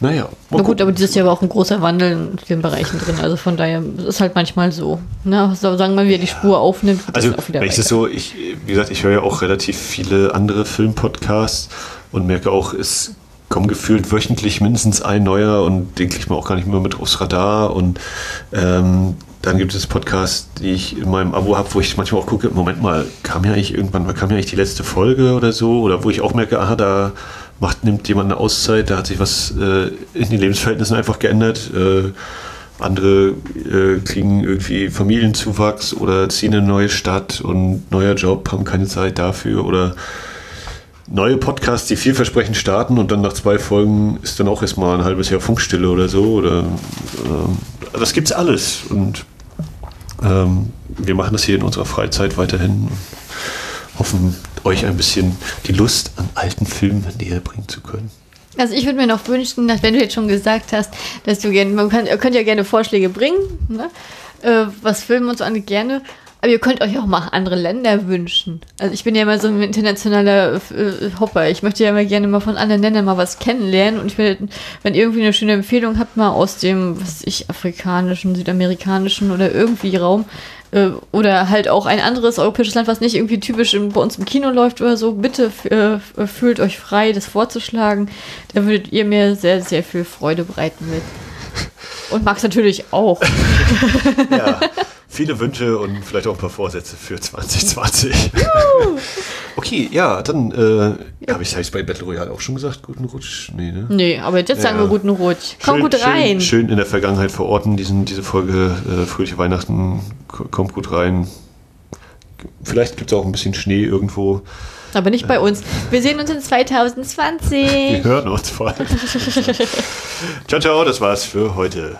naja. Na gut, aber dieses Jahr war auch ein großer Wandel in vielen Bereichen drin. Also von daher es ist halt manchmal so. Ne? So, sagen wir mal, wer die Spur aufnimmt, Also, es auch wieder wenn ich das so, ich, wie gesagt, ich höre ja auch relativ viele andere Filmpodcasts und merke auch, es kommen gefühlt wöchentlich mindestens ein neuer und den kriegt man auch gar nicht mehr mit aufs Radar. Und ähm, dann gibt es Podcasts, die ich in meinem Abo habe, wo ich manchmal auch gucke, Moment mal, kam ja eigentlich irgendwann, kam ja eigentlich die letzte Folge oder so? Oder wo ich auch merke, aha, da macht, nimmt jemand eine Auszeit, da hat sich was äh, in den Lebensverhältnissen einfach geändert. Äh, andere äh, kriegen irgendwie Familienzuwachs oder ziehen in eine neue Stadt und neuer Job, haben keine Zeit dafür oder neue Podcasts, die vielversprechend starten und dann nach zwei Folgen ist dann auch erstmal ein halbes Jahr Funkstille oder so. Oder ähm, das gibt's alles. Und ähm, wir machen das hier in unserer Freizeit weiterhin und hoffen, euch ein bisschen die Lust an alten Filmen näher bringen zu können. Also ich würde mir noch wünschen, dass, wenn du jetzt schon gesagt hast, dass du gerne, man kann, ihr könnt ja gerne Vorschläge bringen, ne? äh, was Filme und so angeht, gerne. Aber ihr könnt euch auch mal andere Länder wünschen. Also ich bin ja immer so ein internationaler äh, Hopper. Ich möchte ja immer gerne mal von anderen Ländern mal was kennenlernen. Und ich will, wenn ihr irgendwie eine schöne Empfehlung habt, mal aus dem, was ich, afrikanischen, südamerikanischen oder irgendwie Raum, oder halt auch ein anderes europäisches Land, was nicht irgendwie typisch bei uns im Kino läuft oder so, bitte äh, fühlt euch frei, das vorzuschlagen. Da würdet ihr mir sehr, sehr viel Freude bereiten mit. Und Max natürlich auch. <laughs> Ja, <laughs> viele Wünsche und vielleicht auch ein paar Vorsätze für 2020. okay, ja, dann äh, habe ich es bei Battle Royale auch schon gesagt, guten Rutsch. Nee, ne? Nee, aber jetzt sagen Ja. wir guten Rutsch. Komm Schön- gut rein. Schön, schön in der Vergangenheit verorten, diesen, diese Folge äh, Fröhliche Weihnachten, kommt gut rein. Vielleicht gibt es auch ein bisschen Schnee irgendwo. Aber nicht bei uns. Wir sehen uns in 2020. Wir hören uns vor allem. <laughs> ciao, ciao, das war's für heute.